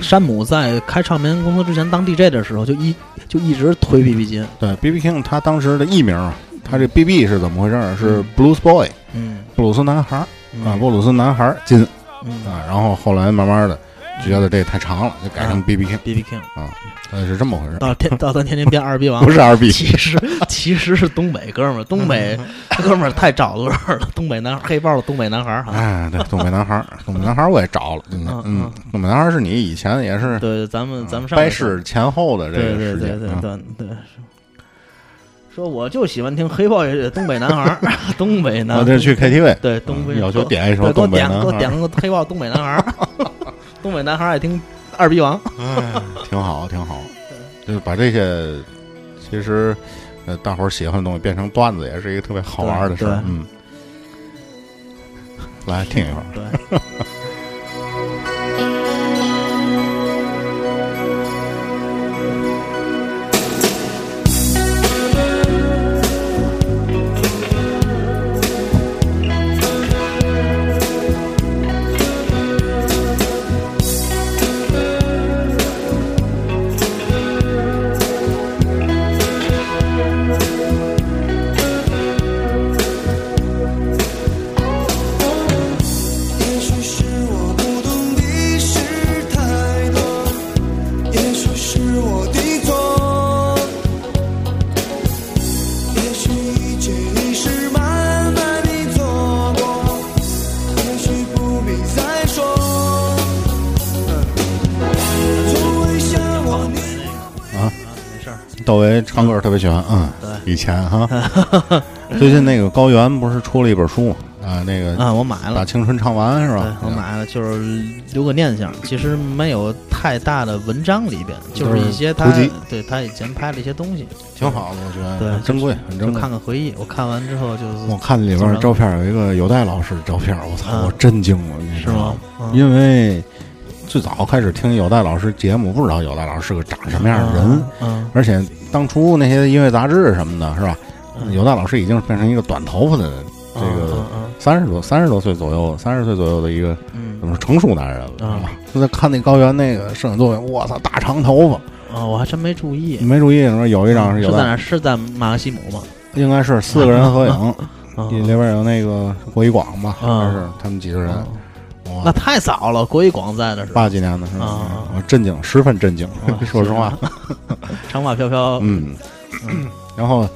[SPEAKER 2] 山姆在开唱片公司之前当 DJ 的时候，就一就一直推 B B 金。
[SPEAKER 1] 对，B B King 他当时的艺名啊，他这 B B 是怎么回事？是 Blues Boy，
[SPEAKER 2] 嗯
[SPEAKER 1] 布鲁斯男孩
[SPEAKER 2] 嗯
[SPEAKER 1] 啊，布鲁斯男孩金
[SPEAKER 2] 嗯
[SPEAKER 1] 啊，然后后来慢慢的觉得这太长了，就改成 B B King，B
[SPEAKER 2] B King
[SPEAKER 1] 啊，呃是这么回事儿，
[SPEAKER 2] 到天到咱天津变二逼王，
[SPEAKER 1] 不是二 B，
[SPEAKER 2] 其实其实是东北哥们儿，东北 哥们儿太找乐儿了，东北男黑豹的东北男孩。
[SPEAKER 1] 哎，对，东北男孩儿，东北男孩儿我也找了，真的
[SPEAKER 2] 嗯，
[SPEAKER 1] 东北男孩儿是你以前也是
[SPEAKER 2] 对，咱们咱们上
[SPEAKER 1] 掰是前后的这个时
[SPEAKER 2] 对对对
[SPEAKER 1] 间啊，
[SPEAKER 2] 对对。说我就喜欢听黑豹乐队的东北男孩，东北男，
[SPEAKER 1] 我这去 KTV
[SPEAKER 2] 对东北
[SPEAKER 1] 要求点一首
[SPEAKER 2] 给我
[SPEAKER 1] 东北
[SPEAKER 2] 点给我
[SPEAKER 1] 男孩儿，
[SPEAKER 2] 点个黑豹东北男孩儿，东北男孩爱听二逼王，
[SPEAKER 1] 哎，挺好挺好，就是把这些其实呃大伙儿喜欢的东西变成段子，也是一个特别好玩的事儿，嗯。来听一会儿。
[SPEAKER 2] 对。
[SPEAKER 1] 窦唯唱歌特别喜欢，嗯，
[SPEAKER 2] 对
[SPEAKER 1] 以前哈，最近那个高原不是出了一本书啊，那个
[SPEAKER 2] 啊，我买了
[SPEAKER 1] 把
[SPEAKER 2] 了。
[SPEAKER 1] 青春唱完是
[SPEAKER 2] 对
[SPEAKER 1] 吧？，
[SPEAKER 2] 我买了，就是留个念想。其实没有太大的文章里边，就是一些他对他以前拍的一些东西，
[SPEAKER 1] 挺好的，我觉得
[SPEAKER 2] 对
[SPEAKER 1] 很珍贵，很珍
[SPEAKER 2] 就
[SPEAKER 1] 贵。
[SPEAKER 2] 看看回忆。我看完之后就是
[SPEAKER 1] 我看里边照片有一个有代老师的照片，我操，
[SPEAKER 2] 嗯
[SPEAKER 1] 我震惊了，你知
[SPEAKER 2] 是吗
[SPEAKER 1] 道吗？？
[SPEAKER 2] 嗯
[SPEAKER 1] 因为最早开始听有代老师节目，不知道有代老师是个长什么样的人，
[SPEAKER 2] 嗯，
[SPEAKER 1] 而且当初那些音乐杂志什么的，是吧？
[SPEAKER 2] 嗯
[SPEAKER 1] 有代老师已经变成一个短头发的这个
[SPEAKER 2] 嗯
[SPEAKER 1] 三十多三十多岁左右，三十岁左右的一个
[SPEAKER 2] 嗯
[SPEAKER 1] 怎么说成熟男人了，是
[SPEAKER 2] 嗯
[SPEAKER 1] 吧？就在看那高原那个摄影作品，我操，大长头发，
[SPEAKER 2] 啊，哦，我还真没注意
[SPEAKER 1] 你。没注意是吧？有一张是有代，
[SPEAKER 2] 是在哪？是在马克西姆吗？
[SPEAKER 1] 应该是四个人合影，
[SPEAKER 2] 啊
[SPEAKER 1] 里边有那个郭一广吧，
[SPEAKER 2] 嗯
[SPEAKER 1] 还是他们几个人？
[SPEAKER 2] 那太早了，郭一广在的是吧？
[SPEAKER 1] 八几年的是吧？
[SPEAKER 2] 啊
[SPEAKER 1] 我震惊，十分震惊，
[SPEAKER 2] 啊
[SPEAKER 1] 说实话。
[SPEAKER 2] 长发飘飘，
[SPEAKER 1] 嗯，然后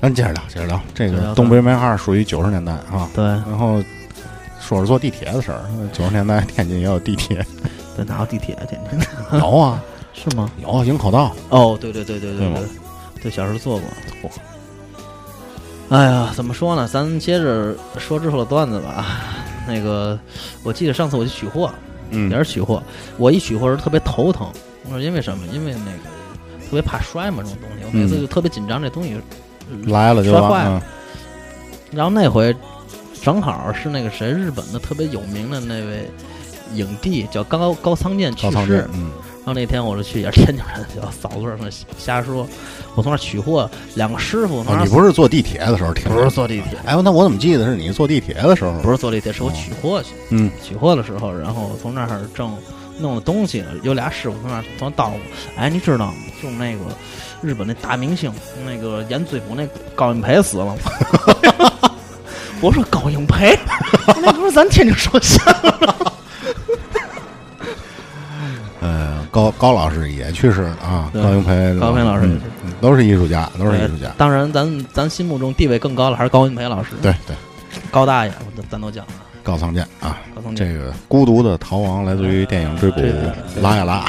[SPEAKER 1] 咱接着聊，接着聊这个东北梅花属于九十年代啊。
[SPEAKER 2] 对
[SPEAKER 1] 然后说是坐地铁的事儿，九十年代天津也有地铁，
[SPEAKER 2] 对，哪有地铁？天津
[SPEAKER 1] 有啊，
[SPEAKER 2] 是吗？
[SPEAKER 1] 有啊营口道，
[SPEAKER 2] 哦，对对对对
[SPEAKER 1] 对吗
[SPEAKER 2] 对，对，小时候坐过。哎呀，怎么说呢？咱接着说之后的段子吧。那个，我记得上次我去取货，
[SPEAKER 1] 嗯
[SPEAKER 2] 也是取货。我一取货时候特别头疼，我说因为什么？因为那个特别怕摔嘛，这种东西，我每次
[SPEAKER 1] 嗯
[SPEAKER 2] 就特别紧张，这东西。
[SPEAKER 1] 来了就
[SPEAKER 2] 摔坏了
[SPEAKER 1] 嗯
[SPEAKER 2] 然后那回正好是那个谁，日本的特别有名的那位影帝叫高高仓健去世
[SPEAKER 1] 高仓健，，嗯，
[SPEAKER 2] 然后那天我就去，也是天津人，就嫂子上瞎说。我从那儿取货，两个师傅
[SPEAKER 1] 你不是坐地铁的时候听？
[SPEAKER 2] 不是坐地铁，
[SPEAKER 1] 哎，那我怎么记得是你坐地铁的时候？
[SPEAKER 2] 不是坐地铁，是我取货去。
[SPEAKER 1] 嗯，
[SPEAKER 2] 取货的时候，然后从那儿正弄了东西，有俩师傅从那儿从那儿叨咕。哎，你知道吗？就那个日本那大明星，那个演追捕那高英培死了吗？我说高英培，那不是咱天津说相声
[SPEAKER 1] 高高老师也去世了啊，高云培，
[SPEAKER 2] 高英培老师也
[SPEAKER 1] 嗯嗯都是艺术家，都是艺术家。
[SPEAKER 2] 当然，咱咱心目中地位更高的还是高云培老师，
[SPEAKER 1] 对对，
[SPEAKER 2] 高大爷，咱咱都讲了。
[SPEAKER 1] 高仓健啊，
[SPEAKER 2] 高仓健
[SPEAKER 1] 这个孤独的逃亡来自于电影《追捕拉呀拉》。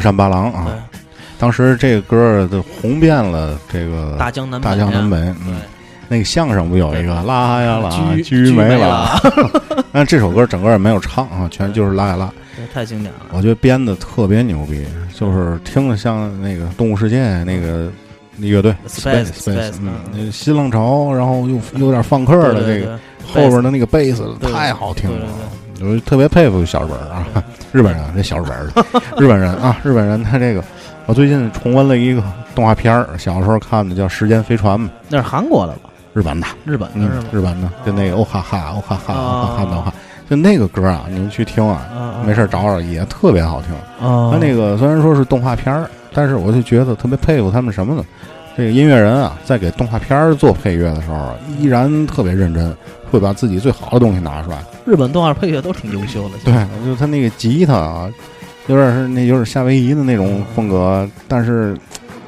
[SPEAKER 1] 山八郎啊，当时这个歌儿都红遍了这个
[SPEAKER 2] 大江南北
[SPEAKER 1] 大江南北。嗯，那个相声不有一个拉呀拉，
[SPEAKER 2] 居
[SPEAKER 1] 居没
[SPEAKER 2] 了
[SPEAKER 1] 了。，但这首歌整个也没有唱啊，全就是拉呀拉。
[SPEAKER 2] 太经典了。
[SPEAKER 1] 我觉得编的特别牛逼，就是听着像那个《动物世界》那个那乐队
[SPEAKER 2] Space Space，Space，
[SPEAKER 1] 嗯新浪潮，然后又有点放克的这个后边的那个贝斯太好听了。我就特别佩服小日本儿啊，日本人这小日本儿，日本人啊，日本人他这个，我最近重温了一个动画片儿，小时候看的叫《时间飞船》嘛，
[SPEAKER 2] 那是韩国的吧？
[SPEAKER 1] 日本的，
[SPEAKER 2] 日本的
[SPEAKER 1] 嗯？，日本的，就那个哦哈哈哦哈哈哦哈哈
[SPEAKER 2] 啊
[SPEAKER 1] 的哈，就那个歌啊，你们去听啊，
[SPEAKER 2] 啊
[SPEAKER 1] 没事儿找找也特别好听。
[SPEAKER 2] 啊，
[SPEAKER 1] 他那个虽然说是动画片儿，但是我就觉得特别佩服他们什么呢？这个音乐人啊，在给动画片儿做配乐的时候啊，依然特别认真，会把自己最好的东西拿出来。
[SPEAKER 2] 日本动画配乐都挺优秀的。
[SPEAKER 1] 对，就他那个吉他啊，有点是那有点夏威夷的那种风格，但是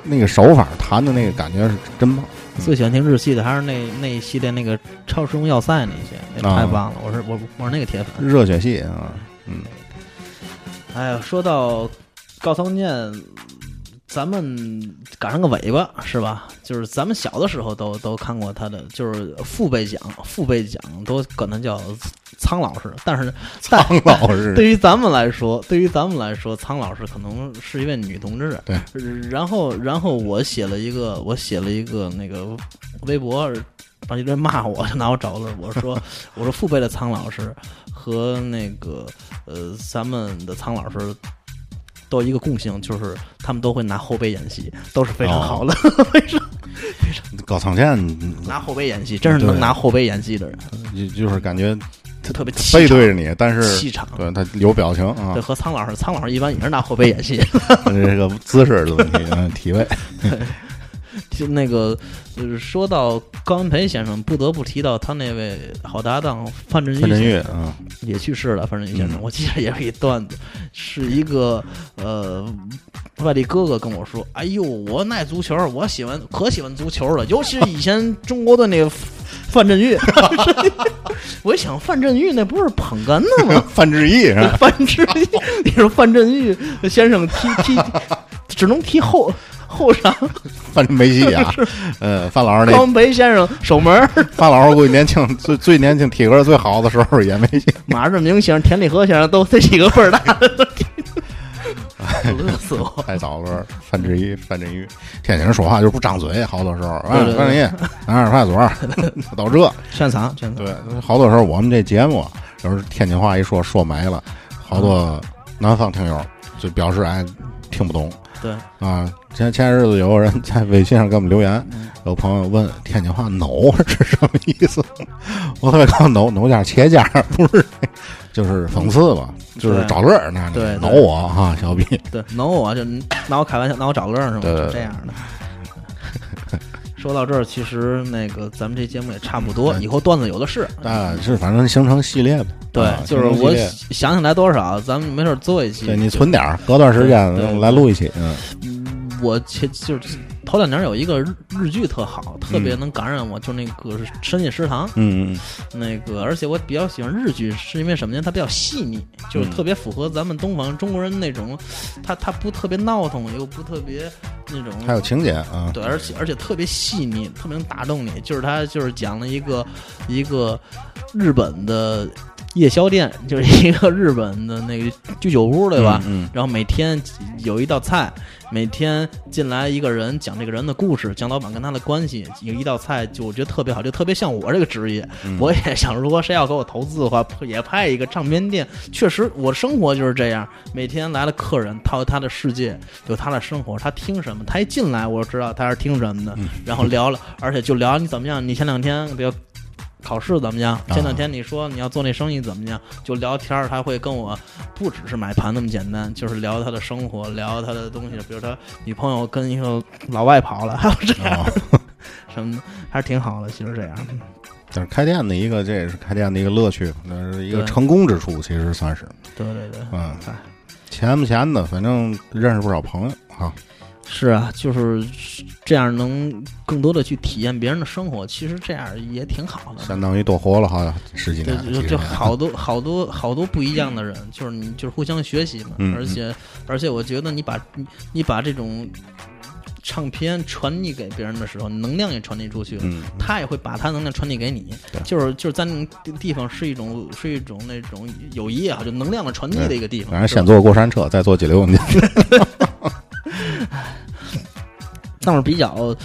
[SPEAKER 1] 那个手法弹的那个感觉是真棒。
[SPEAKER 2] 最喜欢听日系的还是那那一系列那个超时空要塞那些，那太
[SPEAKER 1] 啊
[SPEAKER 2] 棒了！我是我我是那个铁粉。
[SPEAKER 1] 热血系啊，嗯，
[SPEAKER 2] 哎呀，说到高仓健，咱们赶上个尾巴是吧？就是咱们小的时候都都看过他的，就是父辈讲，父辈讲都管他叫苍老师，但是但
[SPEAKER 1] 苍老师
[SPEAKER 2] 对于咱们来说，对于咱们来说，苍老师可能是一位女同志。
[SPEAKER 1] 对，
[SPEAKER 2] 然后然后我写了一个，我写了一个那个微博，让一堆骂我，就拿我找乐。我说 我说父辈的苍老师和那个呃咱们的苍老师。都有一个共性，就是他们都会拿后背演戏，都是非常好的，非常
[SPEAKER 1] 高仓健
[SPEAKER 2] 拿后背演戏，真是能拿后背演戏的人，
[SPEAKER 1] 就就是感觉
[SPEAKER 2] 他特别气
[SPEAKER 1] 背对着你，但是
[SPEAKER 2] 气场。
[SPEAKER 1] 对他有表情啊。
[SPEAKER 2] 对，，和苍老师，苍老师一般也是拿后背演戏。
[SPEAKER 1] 这个姿势的问题，嗯，体位，
[SPEAKER 2] 就那个，就是说到高文培先生，不得不提到他那位好搭档范振钰
[SPEAKER 1] 范振钰
[SPEAKER 2] 先生
[SPEAKER 1] 啊，
[SPEAKER 2] 也去世了。范振钰先生，
[SPEAKER 1] 嗯
[SPEAKER 2] 我记得也有一段子，是一个呃外地哥哥跟我说：“哎呦，我爱足球，我喜欢可喜欢足球了，尤其是以前中国队那个范振钰。”我一想，范振钰那不是捧哏的吗？
[SPEAKER 1] 范志毅是吧？
[SPEAKER 2] 范志毅，你说范振钰先生踢踢，只能踢后 后场。
[SPEAKER 1] 范没戏啊，呃，范老师那
[SPEAKER 2] 高文培先生守门儿，
[SPEAKER 1] 范老师估计年轻最最年轻体格最好的时候也没戏，
[SPEAKER 2] 马志明先生、田立和先生都这几个辈儿大的，乐死我！
[SPEAKER 1] 太早了。范志毅、范振钰，天津人说话就是不张嘴，好多时候，范振钰，哪儿派出所，都这。
[SPEAKER 2] 全场全场，
[SPEAKER 1] 对，好多时候我们这节目就是天津话一说说没了，好多南方听友就表示哎听不懂
[SPEAKER 2] 对，
[SPEAKER 1] 啊。前前日子有个人在微信上给我们留言，
[SPEAKER 2] 嗯
[SPEAKER 1] 有朋友问天津话“挠”是什么意思，我特别告诉馊馊加茄加，不是，就是讽刺嘛，就是找乐儿那
[SPEAKER 2] 对
[SPEAKER 1] ，no 我哈小逼，
[SPEAKER 2] 对，挠我就拿我开玩笑，拿我找乐儿是吗？
[SPEAKER 1] 对对对
[SPEAKER 2] 是这样的。说到这儿，其实那个咱们这节目也差不多，以后段子有的是。
[SPEAKER 1] 啊，是反正形成系列嘛。
[SPEAKER 2] 对
[SPEAKER 1] 啊，
[SPEAKER 2] 就是我想起来多少，咱们没事儿做一期。
[SPEAKER 1] 对你存点儿，隔段时间来录一期，嗯，
[SPEAKER 2] 我前就是头两年有一个日日剧特好，特别
[SPEAKER 1] 嗯
[SPEAKER 2] 能感染我，就那个《深夜食堂》。
[SPEAKER 1] 嗯嗯
[SPEAKER 2] 那个，而且我比较喜欢日剧，是因为什么呢？它比较细腻，就是
[SPEAKER 1] 嗯
[SPEAKER 2] 特别符合咱们东方中国人那种，它它不特别闹腾，又不特别那种
[SPEAKER 1] 嗯，还有情节啊，
[SPEAKER 2] 对，而且而且特别细腻，特别能打动你。就是它就是讲了一个一个日本的夜宵店，就是一个日本的那个居酒屋，对吧？
[SPEAKER 1] 嗯，
[SPEAKER 2] 然后每天有一道菜，每天进来一个人讲这个人的故事，讲老板跟他的关系，有一道菜就我觉得特别好，就特别像我这个职业。
[SPEAKER 1] 嗯
[SPEAKER 2] 我也想，如果谁要给我投资的话，也拍一个唱片店。确实，我的生活就是这样，每天来了客人，他有他的世界，有他的生活，他听什么，他一进来我就知道他是听什么的，
[SPEAKER 1] 嗯
[SPEAKER 2] 然后聊了，而且就聊你怎么样，你前两天比如。考试怎么样？
[SPEAKER 1] 啊
[SPEAKER 2] 前两天你说你要做那生意怎么样？就聊天儿，他会跟我不只是买盘那么简单，就是聊他的生活，聊他的东西，比如他女朋友跟一个老外跑了，还 有这样
[SPEAKER 1] 哦、
[SPEAKER 2] 什么的，还是挺好的。其实这样，
[SPEAKER 1] 但是开店的一个，这也是开店的一个乐趣，那是一个成功之处，其实算是，
[SPEAKER 2] 对对对，
[SPEAKER 1] 嗯
[SPEAKER 2] 哎，
[SPEAKER 1] 钱不钱的，反正认识不少朋友哈。
[SPEAKER 2] 是啊，就是这样，能更多的去体验别人的生活，其实这样也挺好的。
[SPEAKER 1] 相当于多活了好十几
[SPEAKER 2] 对
[SPEAKER 1] 年，，
[SPEAKER 2] 就好多好多好多不一样的人，就是你就是互相学习嘛。
[SPEAKER 1] 嗯
[SPEAKER 2] 而且而且，我觉得你把你你把这种唱片传递给别人的时候，能量也传递出去他也会把他能量传递给你，就是就是在那种地地方是一种是一种那种友谊啊，就能量的传递的一个地方。
[SPEAKER 1] 反正先坐过山车，再坐激流，你
[SPEAKER 2] 但是比较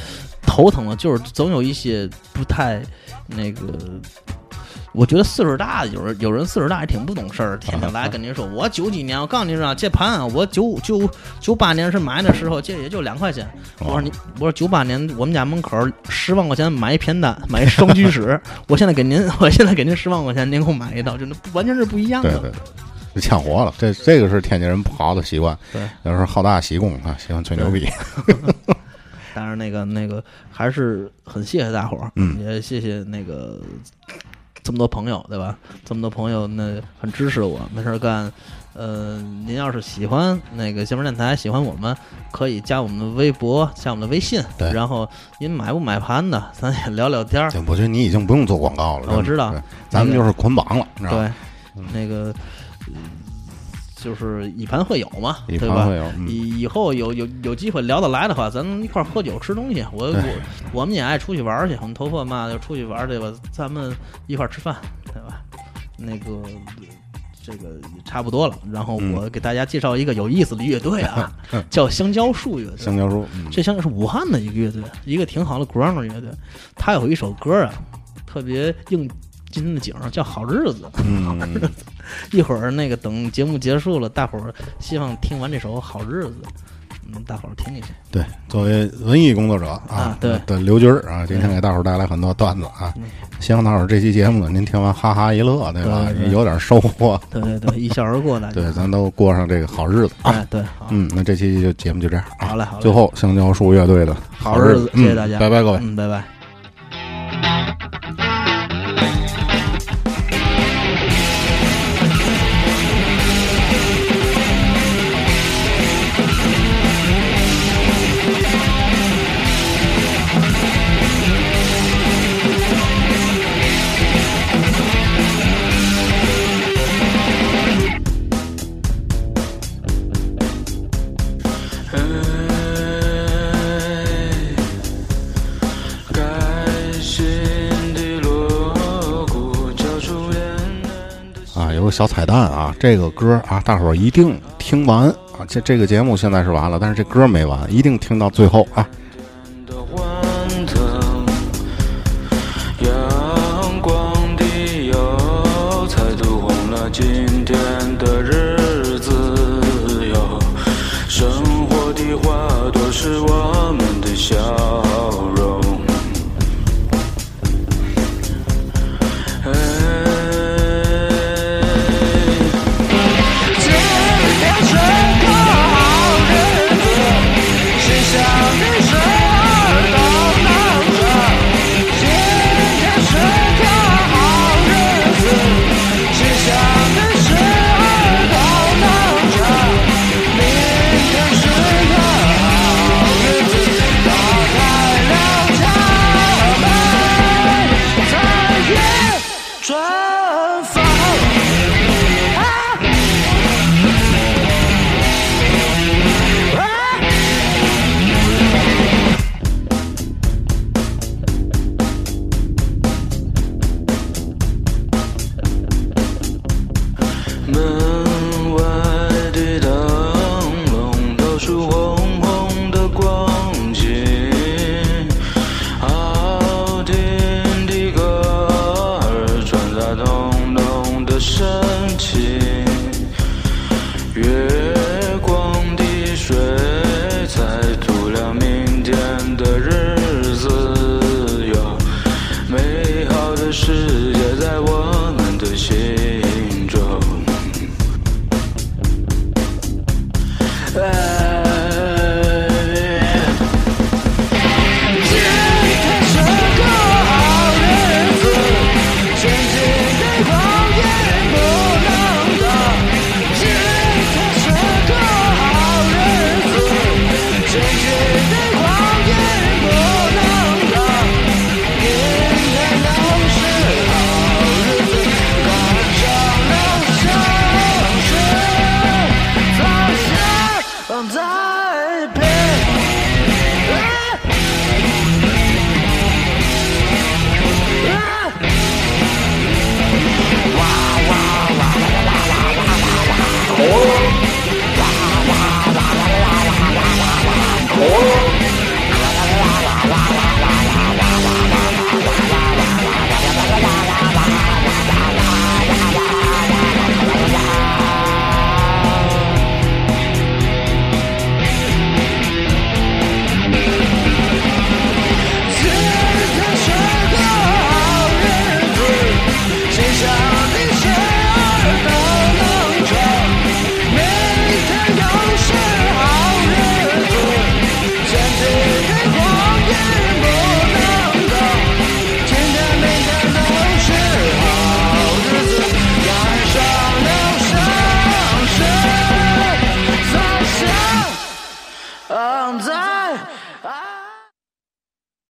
[SPEAKER 2] 头疼的，就是总有一些不太那个。我觉得岁数大的有人有人岁数大也挺不懂事儿，天天来跟您说，我九几年，我告诉您啊，这盘啊我九九九八年是买的时候，这也就两块钱。我说你，我说九八年我们家门口十万块钱买一片单，买一双居室，我现在给您，我现在给您十万块钱，您给我买一套，真的完全是不一样的。
[SPEAKER 1] 就抢活了。这这个是天津人不好的习惯，
[SPEAKER 2] 对，
[SPEAKER 1] 有时候好大喜功啊，喜欢吹牛逼。
[SPEAKER 2] 但是，那个那个还是很谢谢大伙儿，
[SPEAKER 1] 嗯
[SPEAKER 2] 也谢谢那个这么多朋友，对吧？这么多朋友，那很支持我，没事儿干。呃，您要是喜欢那个新闻电台，喜欢我们，可以加我们的微博，加我们的微信。
[SPEAKER 1] 对
[SPEAKER 2] 然后您买不买盘的，咱也聊聊天儿。
[SPEAKER 1] 我觉得你已经不用做广告了，
[SPEAKER 2] 我知道
[SPEAKER 1] 咱们就是捆绑了？
[SPEAKER 2] 对，那个嗯就是以盘会友嘛，
[SPEAKER 1] 一
[SPEAKER 2] 对吧？
[SPEAKER 1] 盘会友，嗯，
[SPEAKER 2] 以以后有有有机会聊得来的话，咱一块儿喝酒吃东西。我我我们也爱出去玩去，我们头发嘛就出去玩儿去吧，咱们一块儿吃饭，对吧？那个这个也差不多了。然后
[SPEAKER 1] 嗯
[SPEAKER 2] 我给大家介绍一个有意思的乐队啊，叫香蕉树乐队。
[SPEAKER 1] 香蕉树，嗯
[SPEAKER 2] 这香蕉是武汉的一个乐队，一个挺好的 grunge 乐队。他有一首歌啊，特别应今天的景儿，叫《好日子》。
[SPEAKER 1] 嗯，
[SPEAKER 2] 一会儿那个等节目结束了，大伙儿希望听完这首《好日子》，嗯，大伙儿听一听。
[SPEAKER 1] 对，作为文艺工作者啊
[SPEAKER 2] 啊，对
[SPEAKER 1] 的刘军儿啊，今天给大伙儿带来很多段子啊，希望大伙儿这期节目呢，您听完哈哈一乐，对吧？有点收获，
[SPEAKER 2] 对对对，一笑而过，的。
[SPEAKER 1] 对，咱都过上这个好日子啊。
[SPEAKER 2] 哎，对，
[SPEAKER 1] 嗯，那这期就节目就这样啊。
[SPEAKER 2] 好嘞，好嘞。
[SPEAKER 1] 最后，香蕉树乐队的
[SPEAKER 2] 好日子，
[SPEAKER 1] 嗯
[SPEAKER 2] 谢谢大家，
[SPEAKER 1] 拜拜各位。
[SPEAKER 2] 嗯，拜拜。
[SPEAKER 1] “小彩蛋啊，这个歌啊，大伙儿一定听完啊。这这个节目现在是完了，但是这歌没完，一定听到最后啊。